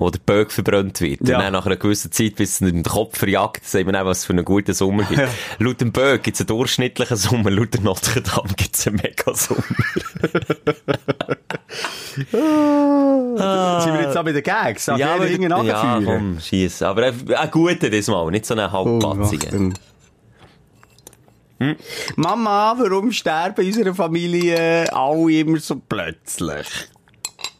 Wo der Böck verbrannt wird. Ja. Und dann nach einer gewissen Zeit, bis es in den Kopf verjagt, sehen wir auch, was es für einen guten Sommer gibt. Laut dem Böck gibt es einen durchschnittlichen Sommer, laut der Notre Dame gibt es einen Mega-Sommer. Sind wir jetzt auch bei den Gags? Darf ja, aber- ja, komm, schiess. Aber ein, ein guter diesmal, nicht so einen Oh, halbpatzigen. Achtung. Mama, warum sterben in unserer Familie alle immer so plötzlich?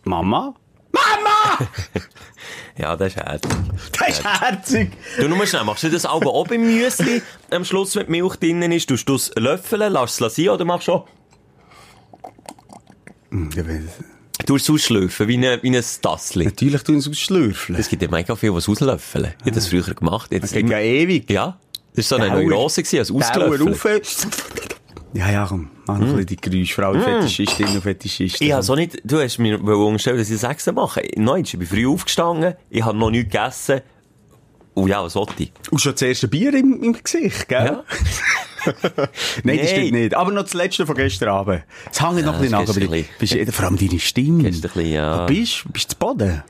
Mama? Mama! ja, das ist herzig. Das ist herzig. Du, nur schnell, machst du das aber auch beim Müsli am Schluss, wenn die Milch drinnen ist? Tust du es löffeln, lässt es sein oder machst du auch Du es ausschlürfen, wie ein, wie ein Tassli. Natürlich tun sie es ausschlürfen. Es gibt ja mega viel, was auslöffeln. Ich habe das früher gemacht. Jetzt Das geht ja ewig. ja. Das war so eine Neurose, als ausgelöffelt. Ja, ja, komm. Mach noch bisschen die Geräusche. Vor allem Fetischistin und Fetischisten. Ich habe so nicht, du hast mir unterstellt, dass ich Sex mache. Nein, ich bin früh aufgestanden, ich habe noch nichts gegessen. Und ja, was wollte ich? Und schon das erste Bier im, im Gesicht, gell? Ja. Nein, das stimmt nicht. Aber noch das letzte von gestern Abend. Es hängt noch ein bisschen nach. Aber bist, bist, vor allem deine Stimme. Gestern ein bisschen, ja. Du bist, bist zu Boden.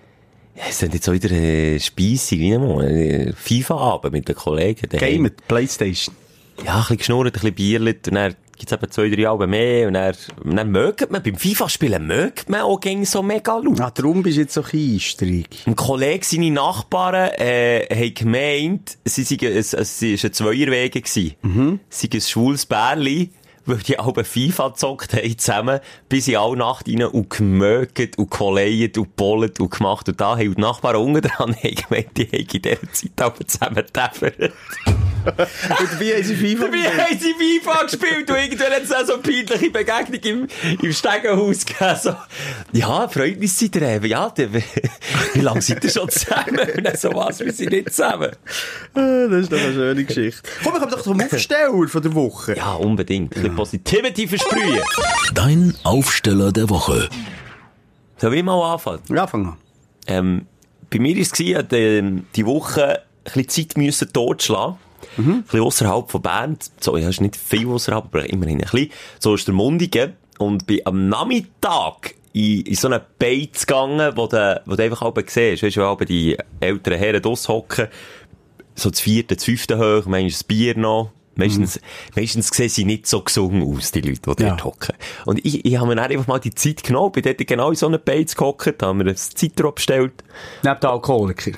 Ja, es sind jetzt auch wieder äh, speisig, wie. Äh, FIFA-Abend mit den Kollegen. Gamet, Playstation. Ja, ein bisschen geschnurrt, ein bisschen Bierlit, und dann gibt's eben zwei, drei Alben mehr, und dann, dann mögt man, beim FIFA-Spielen mögt man auch gegen so mega laut. Ah, darum bist du jetzt so einstrig. Ein Kollege, seine Nachbarn, äh, haben gemeint, sie seien, es, es ist ein Zweierwege gewesen. Mhm. Sie ein schwules Bärli, weil die alle FIFA gezockt haben zusammen, bis in alle Nacht rein und gemögt und kolleiert und bollet und gemacht. Und da haben die Nachbarn unten dran gemeint, die haben in dieser Zeit aber zusammen getäfert. Und dabei haben sie FIFA Dabei haben sie FIFA gespielt und irgendwann hat es auch so eine peinliche Begegnung im, im Stegenhaus gegeben. So, ja, Freundnis seid ihr eben. Ja, der, wie lange seid ihr schon zusammen? Und dann so was, wir sind nicht zusammen. Ah, Das ist doch eine schöne Geschichte. Komm, wir kommen doch zum Aufsteller von der Woche. Ja, unbedingt. Ein bisschen Positivity versprühen. Dein Aufsteller der Woche. Soll ich mal anfangen? Ja, fang an. Ähm, bei mir war es, hatte, ähm, die Woche ein bisschen Zeit müssen totschlagen. Mhm. Ein bisschen ausserhalb von Bern. So, ja, ist nicht viel ausserhalb, aber immerhin ein bisschen. So ist der Mundigen. Und bin am Nachmittag in, in so einen Beiz gegangen, wo du, wo du einfach halb siehst. Weißt du, halb die älteren Herren hocken. So das vierte, das fünfte hoch, manchmal das Bier noch. Meistens, meistens sehen sie nicht so gesungen aus, die Leute, die Ja. dort hocken. Und ich, ich habe mir dann einfach mal die Zeit genommen, bin dort genau in so einen Beiz gehockt, haben wir ein Zitro bestellt. Neben den Alkoholiker.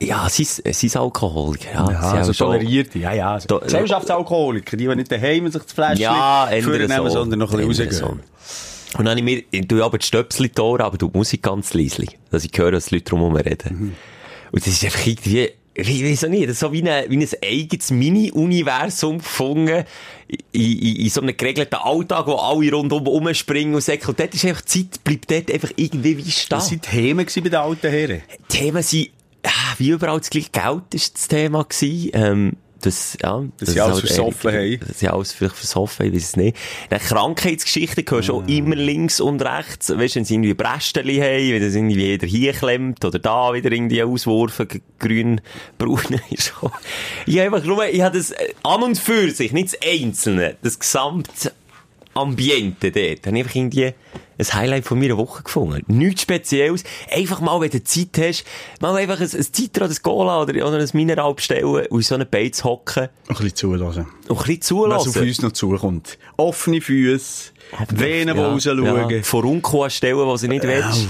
Ja, sie sie ist Alkoholiker. Ja, Ja, sie also tolerierte. Ja, ja. Also. Da- Gesellschaftsalkoholiker, die, die nicht daheim sich das Fläschchen Ja, vornehmen, so. sondern noch ein bisschen rausgehen. so. Und dann habe ich mir, ich tue aber die Stöpsel die Ohren, aber du die Musik ganz leise. Dass ich höre, dass die Leute drumherum reden. Mhm. Und das ist einfach irgendwie, ich weiß auch nicht, das ist so wie ein, wie ein eigenes Mini-Universum gefunden, in, in, in so einem geregelten Alltag, wo alle rundum rumspringen und säckeln. Und dort ist einfach, die Zeit bleibt dort einfach irgendwie wie stehen. Das waren Themen gewesen bei den alten Herren. Themen sind, ah, wie überall das gleiche Geld ist das Thema gewesen. Ähm, Das, ja. Dass sie alles versoffen haben. Dass sie alles vielleicht versoffen haben, ich weiß es nicht. Dann Krankheitsgeschichten gehören schon immer links und rechts. Weißt du, wenn sie irgendwie Brästeli haben, wenn das irgendwie jeder hier klemmt oder da wieder irgendwie auswurfen, grün, braun ist. Ich habe einfach nur, ich habe das äh, an und für sich, nicht das Einzelne, das gesamte Ambiente dort, habe ich einfach irgendwie ein Highlight von meiner Woche gefunden. Nichts Spezielles. Einfach mal, wenn du Zeit hast, mal einfach ein, ein Citra, ein Cola oder, oder ein Mineral bestellen und so einen Beiz hocken. Ein bisschen zulassen. Und ein bisschen zulassen. Was auf uns noch zukommt. Offene Füße, Venen, die ja, rausschauen. Ja. Vor Unkuh stellen, die sie nicht willst.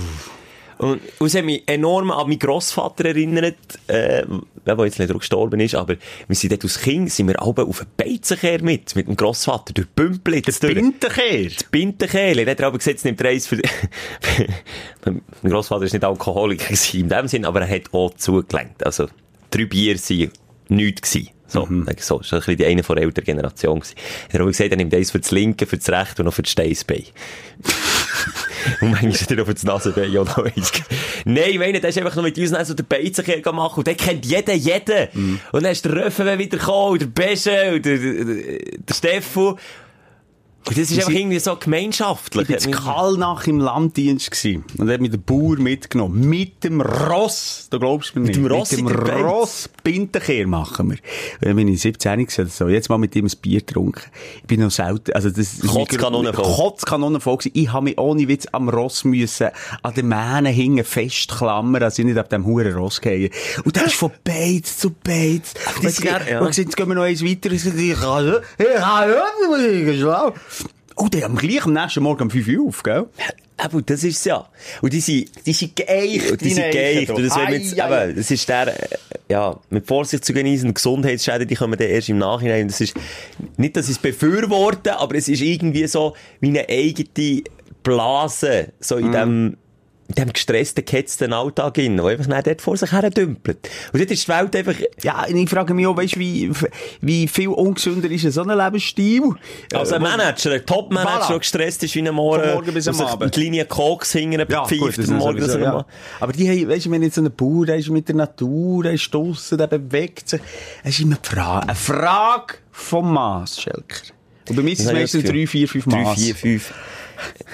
Und, es hat mich enorm an meinen Grossvater erinnert, äh, der jetzt leider gestorben ist, aber wir sind dort als Kind, sind wir alle auf einen Beizenkehr mit, mit dem Grossvater, durch Bümplitz. Das Bintenkehr? Das Bintenkehr. Er hat aber gesagt, es nimmt Reis für, mein Grossvater ist nicht Alkoholiker in dem Sinn, aber er hat auch zugelenkt. Also, drei Bier waren nichts gewesen. So, mhm. so, das war ein bisschen die eine von der älteren Generation gewesen. Er hat gesagt, er nimmt eins für das linke, für das rechte und noch für das Steißbein. Und manchmal hat er das Nasenbein auch noch eins. Nein, ich meine, der ist einfach noch mit uns so den Beizenkehr gemacht und der kennt jeden, jeden. Mhm. Und dann ist der Röffen wieder gekommen, und der Besche, und der, der, der Stefan. Und das ist einfach irgendwie so gemeinschaftlich. Ich war Kallnach im Landdienst gewesen. Und er hat mich den Bauer mitgenommen. Mit dem Ross. Da glaubst du mir nicht. Mit dem Ross? Mit dem Ross Bintenkehr machen wir. Dann bin ich 17 gesagt, so, jetzt mal mit ihm ein Bier getrunken. Ich bin noch selten, also das. Kotzkanone voll. Kotzkanone voll gewesen. Ich habe mich ohne Witz am Ross müssen, an den Mähnen hingen festklammern, als ich nicht auf dem huren Ross gehe. Und das ist von Beiz zu Beiz. Und jetzt, ja. und jetzt gehen wir noch eins weiter. Ich habe, ich habe, ich habe, Oh, der am gleich am nächsten Morgen um 5 Uhr auf, gell? Aber das ist ja. Und die sind, die sind geeicht. Die sind geeicht. Und das, ai, jetzt, ai, eben, das ist der, äh, ja, mit Vorsicht zu genießen, Gesundheitsschäden, die kommen dann erst im Nachhinein. Das ist, nicht, dass ich es befürworte, aber es ist irgendwie so, wie eine eigene Blase, so in mm. dem, in dem gestressten, gehetzten Alltag hin, der einfach dort vor sich her dümpelt. Und dort ist die Welt einfach... Ja, ich frage mich auch, weißt, wie, wie viel ungesünder ist so ein Lebensstil? Also ein Manager, ein Top-Manager, der gestresst ist wie ein Morgen, Von morgen bis am Abend. Die Linie Koks hingen, ja, pfeift am Morgen. Sowieso, ja. Aber die haben, weißt du, wenn jetzt so ein Bauer, der ist mit der Natur, der ist draussen, der bewegt sich, es ist immer eine Frage, eine Frage vom Maß, Schelker. Und bei mir ist es meistens drei, vier, fünf Maß. Drei, vier, fünf.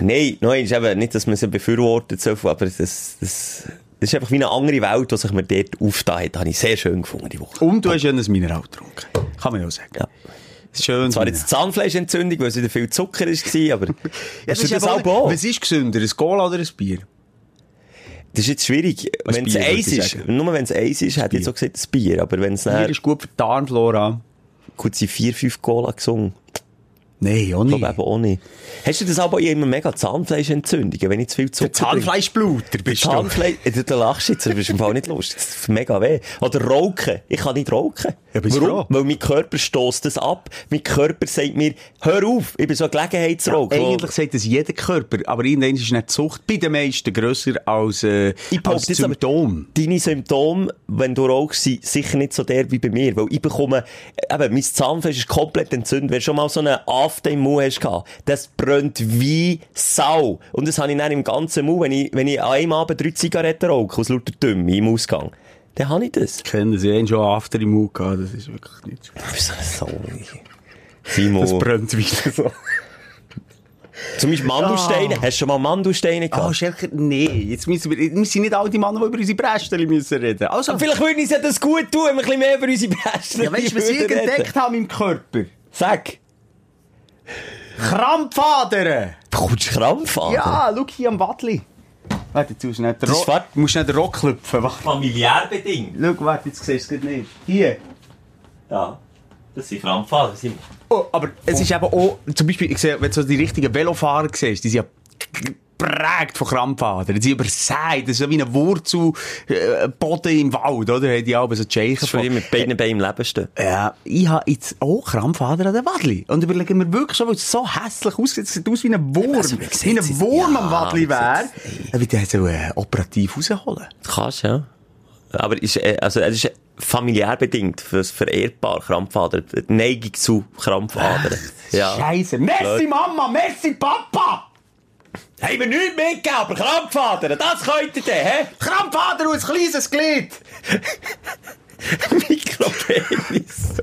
Nein, nein, ist eben nicht, dass man sie befürwortet, aber das, das, das ist einfach wie eine andere Welt, die sich mir dort aufgetan hat. Das habe ich sehr schön gefunden, die Woche. Und du hast ja ein Mineral getrunken. Kann man ja auch sagen. Ja. Schön. Zwar jetzt Zahnfleischentzündung, weil es wieder viel Zucker war, aber... ja, das ist das auch auch? Was ist gesünder, ein Cola oder ein Bier? Das ist jetzt schwierig. Wenn es Eis ist, nur wenn es Eis ist, hätte ich jetzt auch gesagt, ein Bier. Aber wenn es Bier ist gut für die Darmflora. Gut, sie vier, fünf Cola gesungen. Nein, auch nicht. Ich glaube auch nicht. Hast du das aber immer mega Zahnfleischentzündungen, wenn ich zu viel Zucker Zahnfleischbluter bist Zahnfleisch, du. Zahnfleisch, du lachst jetzt, das ist im Fall nicht lustig. Das ist mega weh. Oder rauchen. Ich kann nicht rauchen. Ja, Warum? Weil mein Körper stößt das ab. Mein Körper sagt mir, hör auf, ich bin so Gelegenheitsraucher. Ja, eigentlich sagt das jeder Körper, aber irgendwann ist nicht die Sucht bei den meisten grösser als, äh, ich als Symptom. Deine Symptome, wenn du rauchst, sind sicher nicht so der wie bei mir, weil ich bekomme, eben, mein Zahnfleisch ist komplett entzündet. Wenn du schon mal so eine Afte im Mund hast das brennt wie Sau. Und das habe ich dann im ganzen Mund, wenn ich, wenn ich an einem Abend drei Zigaretten rauche, aus lauter Dümme im Ausgang dann habe ich das. Ich kenne das. Ich schon After im Mund gehabt. Das ist wirklich nicht so. so Simon. Das brennt wieder so. Zum Beispiel Mandelsteine. Ja. Hast du schon mal Mandelsteine gehabt? Ah, oh, Schelker, nee. Jetzt müssen wir, wir sind nicht all die Männer, die über unsere Brästchen müssen reden. Also, Aber vielleicht würden uns ja das gut tun, wenn wir ein bisschen mehr über unsere Brästchen Ja, weißt du, was ich entdeckt habe im Körper? Sag. Krampfadern. Du Krampfadern? Ja, schau hier am Wadli. Warte, jetzt musst du nicht den Rock, musst nicht den Rock klopfen. Familiär bedingt. Schau, warte, jetzt siehst du es nicht. Hier. Ja. Das sind Krampfadern. Oh, aber es ist eben auch, zum Beispiel, ich sehe, wenn du so die richtigen Velofahrer siehst, die sind ja geprägt von Krampfadern. Sie übersät. Das ist so wie ein Wurzelboden äh, im Wald, oder? Haben die auch so Tschechen. Das ist mit beiden Beinen im Leben stehen. Ja. Ich habe jetzt auch Krampfadern an der Wadli. Und überlege mir wirklich schon, weil es so hässlich aussieht. Es sieht aus wie ein Wurm. Also, wie ein Wurm ja, am Wadli wäre. Dann würde ich so äh, operativ rausholen. Das kannst ja. Aber ist, äh, also, es ist familiär bedingt, fürs vererbbar Krampfadern. Die Neigung zu Krampfadern. Ja. Scheiße. Merci Mama, merci Papa! Haben wir nichts mitgegeben, aber Krampfadern, das könnt ihr denn, hä? Krampfadern und ein kleines Glied! Mikropenis.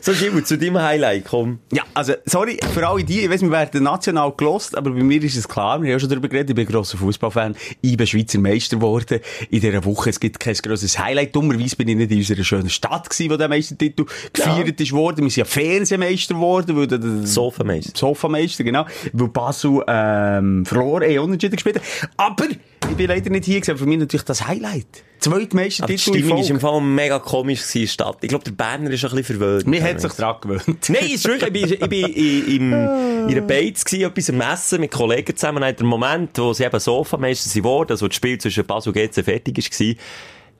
so, Schimmel, zu deinem Highlight, komm. Ja, also, sorry, für alle die, ich weiss, wir werden national gelost, aber bei mir ist es klar, wir haben ja schon darüber geredet, ich bin ein grosser Fußballfan, ich bin Schweizer Meister geworden in dieser Woche, es gibt kein grosses Highlight, dummerweise bin ich nicht in unserer schönen Stadt gewesen, wo der Meistertitel gefeiert ist worden, wir sind ja Fernsehmeister geworden, weil der, Sofameister. Sofameister, genau, weil Basel, ähm, verloren, eh unentschieden gespielt hat. aber, ich bin leider nicht hier gewesen, aber für mich natürlich das Highlight. Zweitmeister die Titel in Stimmung war im. Fall mega komisch gewesen in Stadt. Ich glaube, der Berner ist ein bisschen verwöhnt. Mir hat sich dran gewöhnt. Nein, ist wirklich, ich bin, ich bin in, im, in einer Beiz gewesen, etwas am Messen mit Kollegen zusammen. Und der Moment, wo sie eben Sofameister sind worden, also das Spiel zwischen Basel und GC fertig war,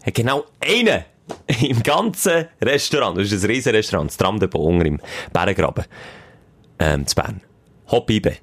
hat genau einer im ganzen Restaurant, das ist ein riesen Restaurant, das Tram de Bonger im Bärengraben, ähm, zu Bern. Hop-Ibe.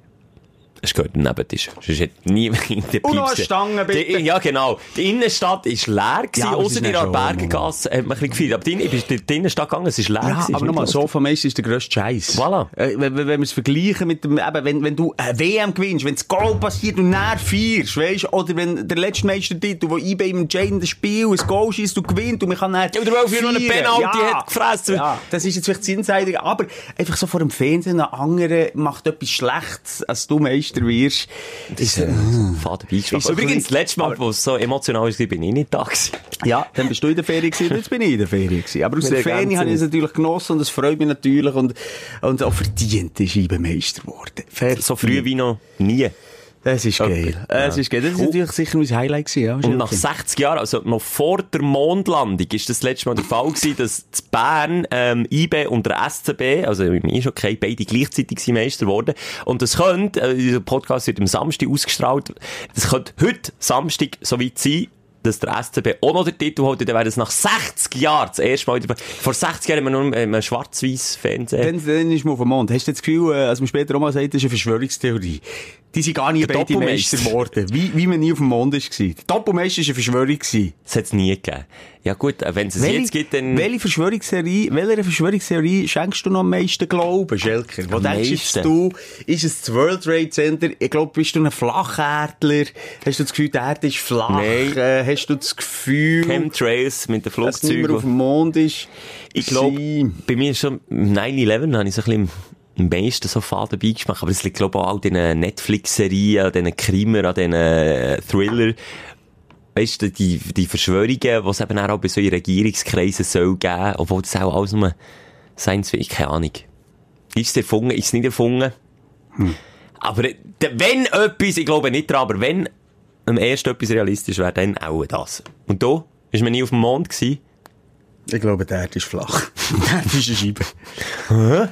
Es gehört am Nebentisch. Sonst hat nie in der Und noch eine Piepse- Stange, bitte. Die- Ja, genau. Die Innenstadt ist leer gewesen, Ja, es ist in ja der Bergengasse hat man ein bisschen gefeiert. Aber die, ich bin in die Innenstadt gegangen, es ist leer Ja, gewesen. aber nochmal, Sofameister ist der grösste Scheiß. Voilà. Äh, wenn, wenn wir es vergleichen mit dem, eben, wenn, wenn du eine WM gewinnst, wenn das Goal passiert und näher feierst, weisst, oder wenn der letzte Meistertitel, wo IB im entscheidenden Spiel ein Goal schießt und gewinnt und man kann dann Oder weil für noch einen. Penalty hat gefressen. Ja, das ist jetzt vielleicht das Insider, aber einfach so vor dem Fernsehen, ein anderer macht etwas Schlechtes, als du Meister wirst. Das ist äh, Faden beigeschlagen. Ist so Übrigens, das letzte Mal, wo es so emotional war, bin ich nicht da gewesen. Ja, dann bist du in der Ferien gewesen, jetzt bin ich in der Ferien gewesen. Aber aus der Ferien ganzen- habe ich es natürlich genossen und es freut mich natürlich und, und auch verdient ist Meister geworden. Verdient. So früh wie noch nie. Das ist geil. Es ist geil. Das ist natürlich sicher mein Highlight gewesen, ja. Und nach 60 Jahren, also noch vor der Mondlandung, ist das, das letzte Mal der Fall gewesen, dass zu Bern, ähm, IB und der SCB, also im Eishockey, beide gleichzeitig sind Meister geworden. Und das könnte, äh, dieser Podcast wird am Samstag ausgestrahlt, das könnte heute Samstag so weit sein, dass der SCB auch noch den Titel holt, dann wäre das nach 60 Jahren das erste Mal vor 60 Jahren haben wir nur im schwarz-weiß Fernsehen. Dann, dann ist man auf dem Mond. Hast du das Gefühl, äh, als man später auch mal sagt, das ist eine Verschwörungstheorie? Die sind gar nie Der beide. Meister geworden. Wie, wie man nie auf dem Mond ist gewesen. Der Doppelmeister ist eine Verschwörung. Das hat es nie gegeben. Ja gut, wenn es jetzt gibt, dann... welche Verschwörungstheorie, welcher Verschwörungstheorie schenkst du noch am meisten Glauben, Schelker? Wo denkst meisten? du, ist es das World Trade Center? Ich glaube, bist du ein Flacherdler? Hast du das Gefühl, die Erde ist flach? Nein. Äh, hast du das Gefühl, Chemtrails mit den dass Flugzeugen. auf dem Mond ist? Ich glaube, bei mir ist schon 9-11 habe ich so ein bisschen am meisten so Faden beigemacht. Aber es liegt, glaube ich, auch an diesen Netflix-Serien, an diesen Krimer, an diesen äh, Thriller. Weißt du, die, die Verschwörungen, die es eben auch bei so Regierungskreisen soll geben, obwohl das auch alles nur Science Fiction, keine Ahnung. Ist es erfunden, ist es nicht erfunden? Aber äh, wenn etwas, ich glaube nicht dran, aber wenn am ersten etwas realistisch wäre, dann auch das. Und da ist man nie auf dem Mond gewesen. Ich glaube, Erde ist flach. Erde ist eine Scheibe.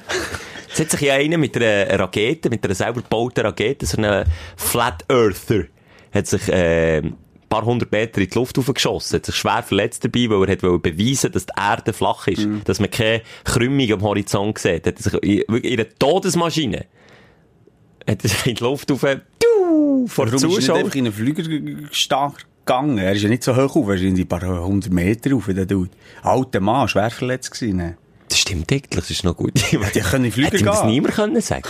Es hat sich ja einer mit einer Rakete, mit einer selber gebauten Rakete, so einem Flat Earther, hat sich, äh, ein paar hundert Meter in die Luft aufgeschossen, hat sich schwer verletzt dabei, weil er hat wollte beweisen, dass die Erde flach ist, dass man keine Krümmung am Horizont sieht. Hat sich in, in einer Todesmaschine, hat er sich in die Luft auf, du, vor Warum ist er nicht einfach in einen Flüger stark gegangen? Er ist ja nicht so hoch auf, er ist in ein paar hundert Meter auf, der Dude. Alter Mann, schwer verletzt gewesen. Das stimmt eigentlich, das ist noch gut. Die können in Flüger Hätte gehen. niemand können sagen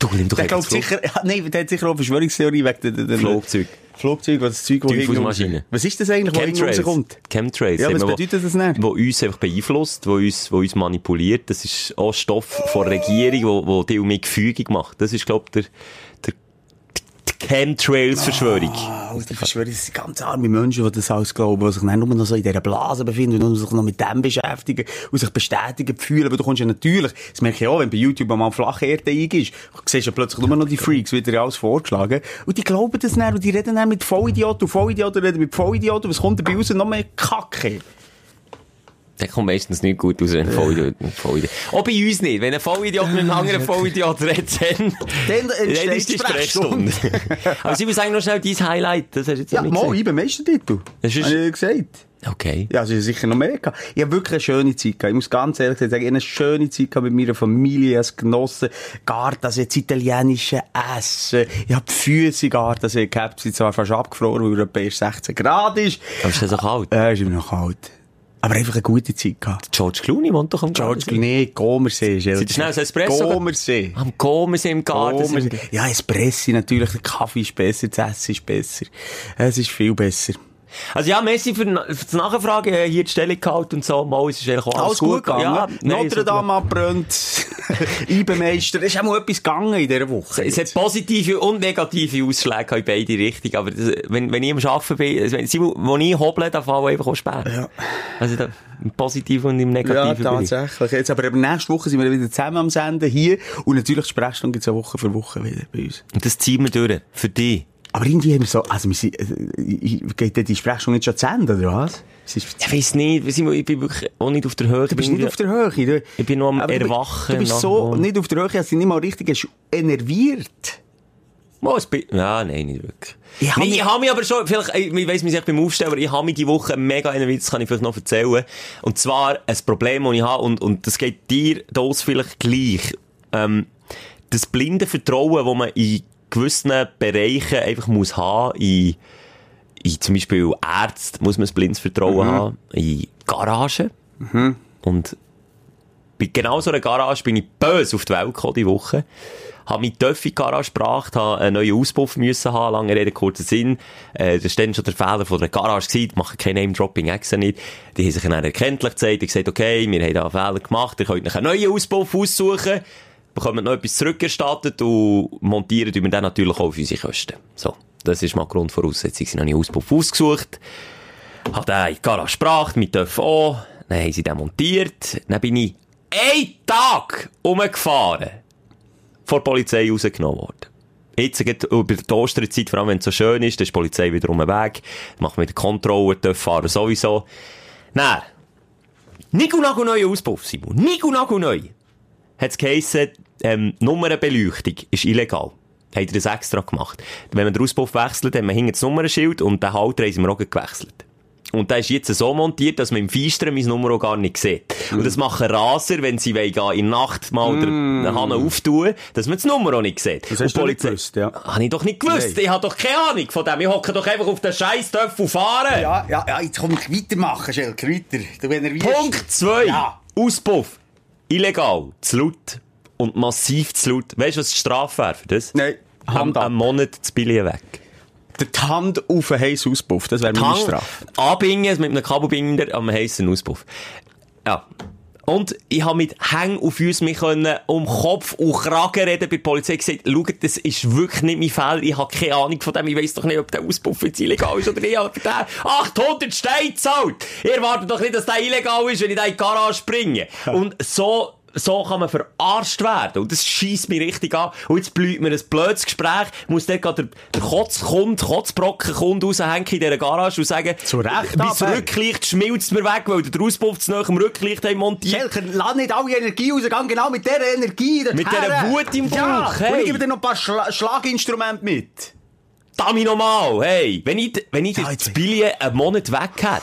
Du, nimm doch Der glaubt sicher, ja, nein, der hat sicher auch Verschwörungstheorie wegen der, der, Flugzeug. Flugzeug, was das Zeug, raus- Was ist das eigentlich, wo hinten Chemtrails. rauskommt? Chemtrails. Ja, was bedeutet das denn? Wo uns einfach beeinflusst, wo uns, wo uns manipuliert. Das ist auch Stoff von der Regierung, wo, wo die um gefügig macht. Das ist, glaub der, der, Chemtrails-Verschwörung. Ah, die Verschwörung, das sind ganz arme Menschen, die das alles glauben, die sich dann nur noch so in dieser Blase befinden und sich noch mit dem beschäftigen und sich bestätigen fühlen. Weil du kommst ja natürlich, das merke ich auch, wenn bei YouTube mal flache Erde eingibst, siehst du ja plötzlich nur noch die Freaks, wieder alles vorgeschlagen. Und die glauben das dann und die reden dann mit Vollidioten und Vollidioten reden mit Vollidioten. Was kommt dabei raus? Noch mehr Kacke. Der kommt meistens nicht gut aus, wenn ein Vollidiot, Vollidiot. Auch bei uns nicht. Wenn ein Vollidiot mit einem anderen Vollidiot redet, dann, Dann ist die Sprechstunde. Aber sie will sagen noch schnell dein Highlight. Das hast du jetzt Ja, noch nicht mal, gesagt. ich bin Meistertitel. Das ist- Habe ich gesagt. Okay. Ja, es ist sicher noch mehr gehabt. Ich habe wirklich eine schöne Zeit gehabt. Ich muss ganz ehrlich sagen, ich habe eine schöne Zeit gehabt mit meiner Familie, als genossen. Gar das jetzt italienische Essen. Ich habe die Füße gar das ich gehabt. Sind zwar fast abgefroren, weil erst 16 Grad ist. Aber ist das so kalt? Äh, ist immer noch kalt. Aber einfach eine gute Zeit gehabt. George Clooney wohnt doch am George, Gardasee. nee, Gomersee ist Sind schnell ein Espresso? Gomersee. Am Gomersee im Garten. Gomersee. sind- Ja, Espresso natürlich, der Kaffee ist besser, das Essen ist besser. Es ist viel besser. Also ja, Messi für, für das Nachfragen, äh, hier die Stellung gehalten und so, mal, es ist eigentlich auch alles, Alles gut gegangen. Ja, nein, Notre Dame abbrennt. Eibenmeister. Es ist auch mal etwas gegangen in dieser Woche. Es hat positive und negative Ausschläge in beide Richtungen, aber das, wenn, wenn ich am Arbeiten bin, also wenn, wo ich hoble, dann fallen einfach auch Späne. Ja. Also da, im Positiven und im Ja, Negativen. ich. tatsächlich. Jetzt, aber eben nächste Woche sind wir wieder zusammen am Senden hier. Und natürlich die Sprechstunde gibt es Woche für Woche wieder bei uns. Und das ziehen wir durch. Für dich. Aber irgendwie haben wir so, also wir sind, äh, geht die Sprechstunde nicht schon zu Ende, oder was? Ich weiss nicht, ich bin wirklich auch nicht auf der Höhe. du bist nicht auf der Höhe. Du, Ich bin noch am Aber du Erwachen Du bist so nicht auf der Höhe, dass du nicht mal richtig hast enerviert. Es bin, ja, nein, nicht wirklich. Ich hab nee, mich- ich habe mich aber schon, vielleicht, ich ich weiss mich beim Aufstehen, aber ich habe mich die Woche mega in das kann ich vielleicht noch erzählen. Und zwar ein Problem, das ich habe, und, und das geht dir das vielleicht gleich. Ähm, das blinde Vertrauen, das man in gewissen Bereichen einfach muss haben, in, in zum Beispiel Ärzte muss man ein blindes Vertrauen haben, in Garagen. Und bei genau so einer Garage bin ich böse auf die Welt gekommen, die Woche. Hab mich Töffi in die Garage gebracht, hab einen neuen Auspuff müssen haben, lange Rede, kurzer Sinn. Äh, das war dann schon der Fehler von der Garage gewesen, die machen kein Name-Dropping extra nicht. Die haben sich dann erkenntlich gezeigt, und gesagt, okay, wir haben da einen Fehler gemacht, ihr könnt euch einen neuen Auspuff aussuchen, bekommt noch etwas zurückerstattet und montieren wir dann natürlich auch auf unsere Kosten. So. Das ist mal Grundvoraussetzung. Sie haben einen Auspuff ausgesucht. Hat er in die Garage gebracht, mit Töff auch. Dann haben sie den montiert. Dann bin ich einen Tag umgefahren. Vor der Polizei rausgenommen worden. Jetzt geht über die Osterzeit, vor allem wenn es so schön ist, dann ist die Polizei wieder um den Weg. Macht mit der Kontrolle, Töff fahren sowieso. Dann, Nico neue Auspuff, Simon. Nico neu. Hat's geheissen, ähm, Nummernbeleuchtung ist illegal. Hat er das extra gemacht. Wenn man den Auspuff wechselt, hat man hinten das Nummernschild und den Halter haben sie mir auch gewechselt. Und der ist jetzt so montiert, dass man im Feisteren mein Nummer auch gar nicht sieht. Und das machen Raser, wenn sie wollen, gehen, in der Nacht mal den den Hahn auftun, dass man das Nummer auch nicht sieht. Das Und hast du nicht gewusst, ja. Hab ich doch nicht gewusst. Nein. Ich hab doch keine Ahnung von dem. Ich hocke doch einfach auf den scheiß Töpfel fahren. Ja, ja, ja, jetzt komm ich weitermachen, Schelker, weiter. Du enervierst. Punkt 2. Ja. Auspuff. Illegal. Zu laut. Und massiv zu laut. Weißt du, was die Strafe wäre für das? Nein, Hand ab. am Monat das Billion weg. Die Hand auf einen heissen Auspuff, das wäre meine Strafe. anbingen mit einem Kabelbinder am heissen Auspuff. Ja. Und ich habe mit Hängen auf uns mich können um Kopf und Kragen reden bei der Polizei gesagt, schaut, das ist wirklich nicht mein Fall, ich habe keine Ahnung von dem, ich weiss doch nicht, ob der Auspuff jetzt illegal ist oder nicht, aber der 800 Steine zahlt. Ihr erwartet doch nicht, dass der illegal ist, wenn ich da in die Garage bringe. Und so, so kann man verarscht werden. Und das schießt mich richtig an. Und jetzt blüht mir ein blödes Gespräch, muss dort gerade der, der Kotzkund, Kotzbrocken Kund raushängen in dieser Garage und sagen, Zu Recht, mein aber- Rücklicht schmilzt mir weg, weil der Auspuff zu nahe am Rücklicht haben montiert. Schelker, lass nicht alle Energie raus, geh genau mit dieser Energie. Mit dieser Wut im Bauch, Ja, hey. und ich gebe dir noch ein paar Schla Schlaginstrumente mit. Dami nochmal, hey, wenn ich, wenn ich Ja, das jetzt- Billion einen Monat weg hätte,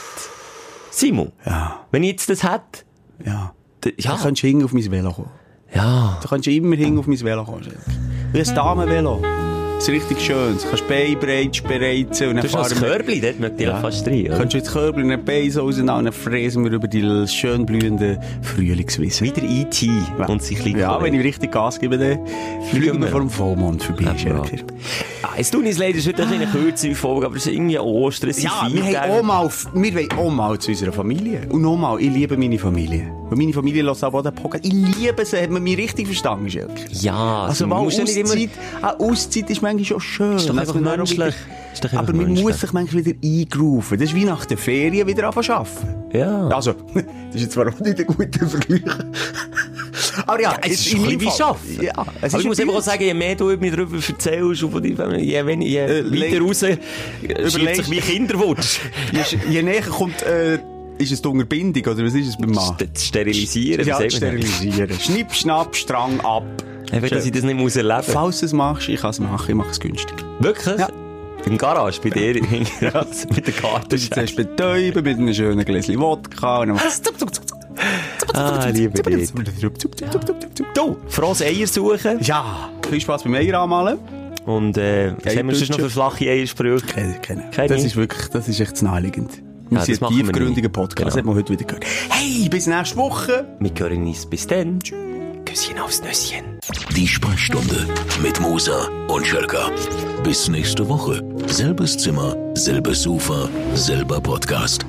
Simon, Ja, wenn ich jetzt das hätte, ja. Ja. ja, kannst du hinten auf mein Velo kommen. ja, Da kannst du immer hinten auf mein Velo kommen. Wie ein Damenvelo. Das ist richtig schön. Du kannst Bein breit spreizen und du hast noch wir- Körbli, dort möchte ich ja. fast rein, oder? Kannst du jetzt Körbel und ein Bein so auseinander, dann fräsen wir über die schön blühenden Frühlingswiese. Wieder E.T. und sich Ja, wenn ich richtig Gas gebe, dann fliegen wir wir. vor dem Vollmond vorbei, Ja, Ah, uns leid, es ist heute eine kürzere Folge, aber es ist irgendwie Ostern, es Ja, wir, haben auch mal, wir wollen auch mal zu unserer Familie. Und nochmal, ich liebe meine Familie. Und meine Familie lässt aber auch den Podcast. Ich liebe sie, hat man mich richtig verstanden, Schelker. Ja, Also, mal nicht immer... Auszeit, eine Auszeit ist manchmal schon schön. Ist doch einfach auch menschlich. wieder- aber man menschlich. muss sich manchmal wieder eingrooven. Das ist wie nach der Ferien wieder anfangen zu arbeiten. Ja. Also, das ist jetzt zwar auch nicht ein guter Vergleich. Aber ja, Es jetzt ist bisschen wie Arbeiten. Ja, es Aber ich muss einfach auch sagen, je mehr du mir darüber erzählst, je, wenn, je Äh, weiter raus, schiebt Überlegst- sich wie Kinderwunsch. Je, je näher kommt, äh, ist es die Unterbindung, oder was ist es beim Mann? Das Sterilisieren, Ja, sterilisieren. Schnipp, schnapp, Strang ab. Einfach, dass ich das nicht muss erleben muss. Falls du es machst, ich kann es machen, ich mache es günstig. Wirklich? Ja. Im Garage, bei dir, mit der Karte. Du bist zuerst betäuben mit einem schönen Gläschen Wodka und dann Ah, liebe zup. Du, frohes Eier suchen. Ja, viel Spaß beim Eier anmalen. Und, äh, was haben wir sonst noch für flache Eiersprüche? Keine, keine. Keine? Das ist wirklich, das ist echt naheliegend. Wir Ja, sind das ein machen wir tiefgründiger. Podcast. Genau. Das hat man heute wieder gehört. Hey, bis nächste Woche. Wir hören uns bis dann. Tschüss. Küsschen aufs Nüsschen. Die Sprechstunde mit Musa und Schelka. Bis nächste Woche. Selbes Zimmer, selbes Sofa, selber Podcast.